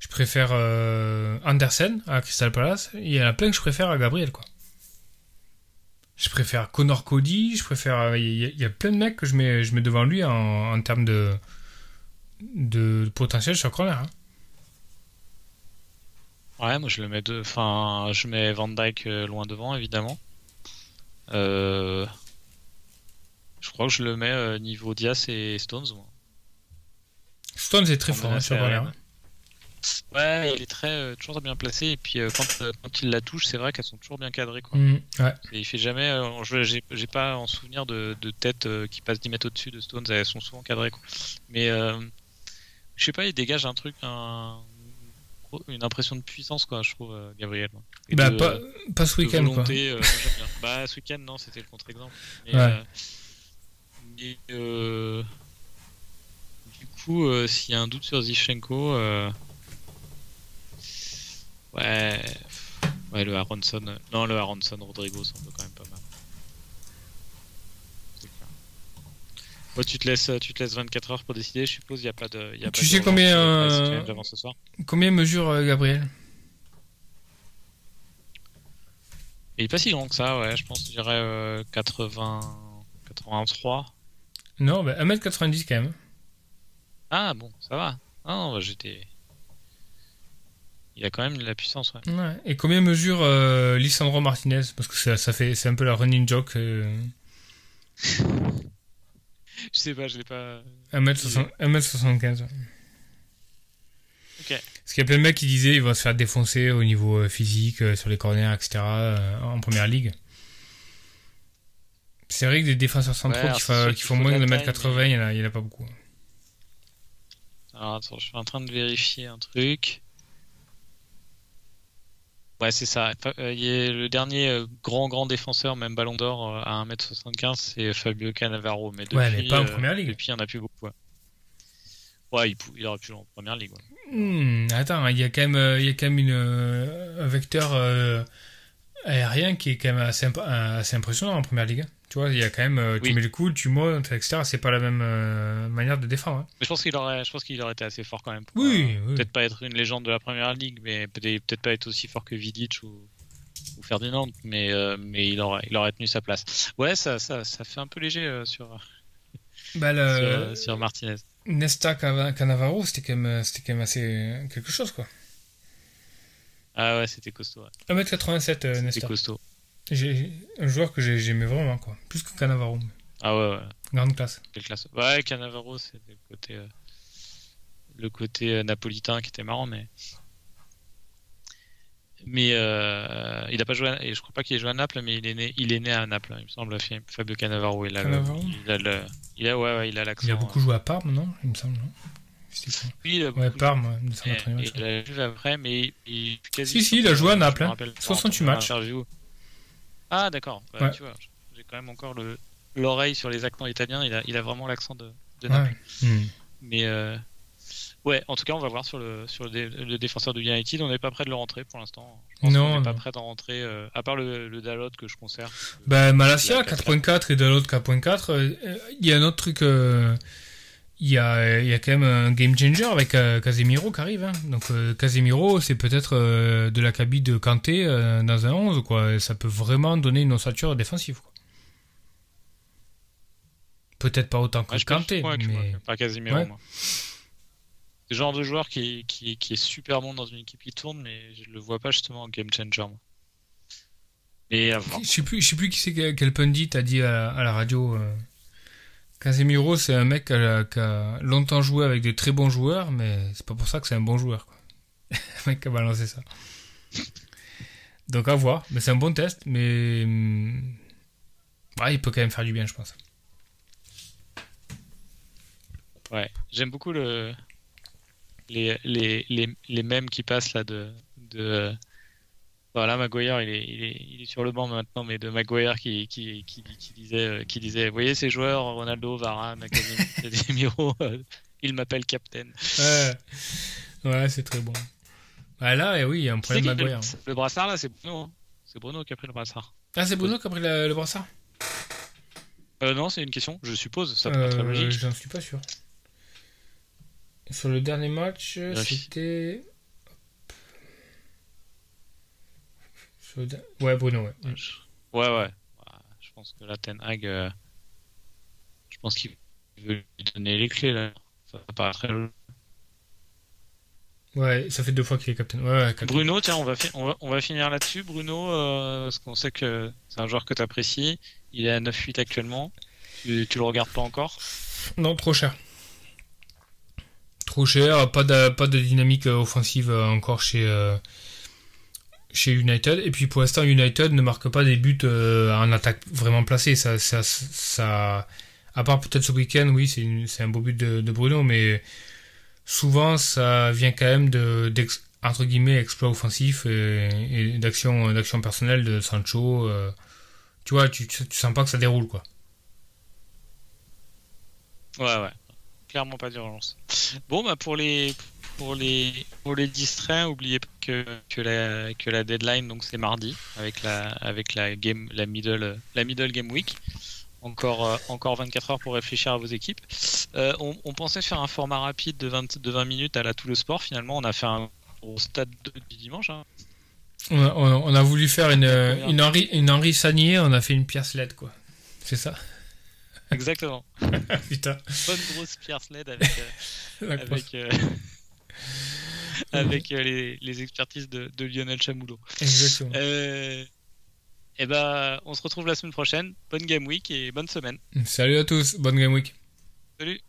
je préfère euh, Andersen à Crystal Palace. Il y en a plein que je préfère à Gabriel, quoi. Je préfère Connor Cody, je préfère. euh, Il y, a- plein de mecs que je mets, je mets devant lui en, en termes de, de potentiel sur corner. hein. Ouais, moi je le mets deux. Enfin, je mets Van Dyke euh, loin devant, évidemment. Euh, Je crois que je le mets euh, niveau Diaz et Stones. Moi. Stones est très On fort hein, sur hein. Ouais, il est très euh, toujours bien placé et puis euh, quand, euh, quand il la touche, c'est vrai qu'elles sont toujours bien cadrées. Quoi. Mm, ouais. Et il fait jamais. J'ai pas en souvenir de, de tête qui passe 10 mètres au-dessus de Stones. Elles sont souvent cadrées. Quoi. Mais je sais pas, il dégage un truc, un- une impression de puissance, quoi, je trouve, euh, Gabriel. Et Bah, de- pas, pas ce week-end, quoi. euh. Bah, ce week-end, non, c'était le contre-exemple. Mais, Ouais. euh, mais, du coup, s'il y a un doute sur Zichenko, ouais, ouais, le Aronson, non, le Aronson Rodrigo semble quand même pas mal. C'est clair. Bon, tu te laisses, tu te laisses 24 heures pour décider, je suppose. Il y a pas de. y a Tu pas sais de combien, euh, challenge avant ce soir. Combien mesure euh, Gabriel? Il est pas si grand que ça, ouais. Je pense, je dirais euh, 80, 83. Non, bah, 1m90 quand même. Ah bon, ça va. Ah non, bah, j'étais. il a quand même de la puissance. Ouais. Ouais. Et combien mesure euh, Lisandro Martinez? Parce que ça, ça fait, c'est un peu la running joke. euh, Je sais pas, je l'ai pas. 1m60 1m75. ouais. Ok. Parce qu'il y a plein de mecs qui disaient ils vont se faire défoncer au niveau euh, physique, euh, sur les corners, etc. euh, en première ligue. C'est vrai que des défenseurs centraux Ouais, qui, fa- font moins de de la 1m80, taille, il y en il en a pas beaucoup. Alors attends, je suis en train de vérifier un truc. Ouais, c'est ça. Euh, le dernier euh, grand grand défenseur, même Ballon d'Or euh, à 1m75, c'est Fabio Cannavaro. Mais depuis, Ouais, mais pas en première ligue. Depuis, il n'y en a plus beaucoup. Ouais, Ouais, il, il aurait pu jouer en première ligue. ouais. Hmm, attends, il y a quand même, il y a quand même une, un vecteur euh, aérien qui est quand même assez, imp- euh, assez impressionnant en première ligue. hein. Tu vois, il y a quand même, euh, tu Oui. mets le coude, tu montes, etc. C'est pas la même euh, manière de défendre. hein. Mais je pense qu'il aurait, je pense qu'il aurait été assez fort quand même. pour, Oui, euh, oui. Peut-être pas être une légende de la première ligue, mais peut-être pas être aussi fort que Vidic ou, ou Ferdinand, mais, euh, mais il aurait, il aurait tenu sa place. Ouais, ça, ça, ça fait un peu léger sur, Bah, sur, le, sur Martinez. Nesta Cannavaro, c'était quand, même, c'était quand même assez quelque chose, quoi. Ah ouais, c'était costaud. ouais. 1m87, euh, C'était Nesta. costaud. Un joueur que j'ai- j'aimais vraiment, quoi. Plus que Cannavaro. Ah ouais, ouais. Grande classe. Quelle classe. Ouais, Cannavaro, c'était le côté, euh, le côté euh, napolitain qui était marrant, mais. Mais euh, il a pas joué, à... et je crois pas qu'il ait joué à Naples, mais il est né, il est né à Naples, il me semble, Fabio Cannavaro. Il a, le- il a le, il a, ouais, ouais, il a l'accent. Il a beaucoup joué à Parme, non? Il me semble, non? C'était quoi Oui, Ouais, Parme, ouais. 280 Et, matchs. et il a joué après, mais il. Si, si, il a joué à Naples, Je me hein. rappelle, 68 dans matchs. Ah, d'accord. Bah, Ouais. Tu vois, j'ai quand même encore le l'oreille sur les accents italiens. Il a, il a vraiment l'accent de, de. Naples. Hmm. Mais euh, ouais, en tout cas, on va voir sur le sur le, dé- le défenseur de United. On n'est pas prêt de le rentrer pour l'instant. Non, qu'on n'est pas prêt d'en rentrer, euh, à part le, le Dalot que je conserve. Bah, Malasia, La 4.4 et de l'autre 4.4. euh, euh, Il y a un autre truc. Il y, a, il y a quand même un game changer avec euh, Casemiro qui arrive. hein. Donc, euh, Casemiro, c'est peut-être euh, de la cabine de Kanté dans un 11. Quoi. Ça peut vraiment donner une ossature défensive. Quoi. Peut-être pas autant que Ouais, pense- Kanté, ouais, mais pas Casemiro, Ouais. moi. C'est le genre de joueur qui, qui, qui est super bon dans une équipe qui tourne, mais je le vois pas justement en game changer. Moi. Et à voir. Je sais plus, je sais plus qui c'est que- quel pundit a dit à, à la radio. euh, Casemiro, c'est un mec qui a, longtemps joué avec des très bons joueurs, mais c'est pas pour ça que c'est un bon joueur. Quoi. mec qui a balancé ça. Donc à voir, mais c'est un bon test, mais hum, ouais, il peut quand même faire du bien, je pense. Ouais, j'aime beaucoup le les, les, qui passent là de voilà Maguire il est, il, est, il est sur le banc maintenant mais de Maguire qui, qui, qui, qui disait euh, qui disait vous voyez ces joueurs Ronaldo Varane Casemiro, euh, il m'appelle captain Ouais, ouais c'est très bon. Ah, là, eh oui, il y a un problème Maguire. le, le brassard là c'est Bruno hein. c'est Bruno qui a pris le brassard Ah, c'est Bruno qui a pris le, le brassard? Euh, non c'est une question je suppose ça très Euh, logique J'en suis pas sûr. Sur le dernier match, c'était. Sur le der- Ouais, Bruno, ouais. Ouais, ouais. Ouais, Je pense que là, Ten Hag, euh, je pense qu'il veut lui donner les clés, là. Ça paraît très logique. Ouais, ça fait deux fois qu'il est capitaine. Ouais, ouais. Bruno, tiens, on va, on va, on va finir là-dessus. Bruno, euh, parce qu'on sait que c'est un joueur que tu apprécies. Il est à 9-8 actuellement. Tu, tu le regardes pas encore? Non, trop cher. Trop cher, pas de, pas de dynamique euh, offensive encore chez, chez United. Et puis pour l'instant, United ne marque pas des buts euh, en attaque vraiment placés. Ça, ça, ça, à part peut-être ce week-end, oui, c'est un beau but de, Bruno, mais souvent ça vient quand même de, entre guillemets, exploits offensifs et, et d'action, d'action personnelle de Sancho. euh, tu vois, tu, tu, tu sens pas que ça déroule, quoi. Ouais, ouais. Clairement pas d'urgence. Bon, bah pour les pour les pour les distraits, oubliez pas que, que la que la deadline donc c'est mardi avec la avec la game la middle la middle game week. Encore euh, encore 24 heures pour réfléchir à vos équipes. Euh, on, on pensait faire un format rapide de 20 de 20 minutes à la tout le sport. Finalement, on a fait un gros stade 2 du dimanche. hein. On a, on voulu faire une, une Henri, une Henri Sagnier, on a fait une pierre LED, quoi. C'est ça? Exactement. Putain. Bonne grosse pierre avec euh, grosse. avec, euh, avec euh, les, les, expertises de, de, Lionel Chamoulot. Exactement. Euh, et eh ben, on se retrouve la semaine prochaine. Bonne game week et bonne semaine. Salut à tous, bonne game week. Salut.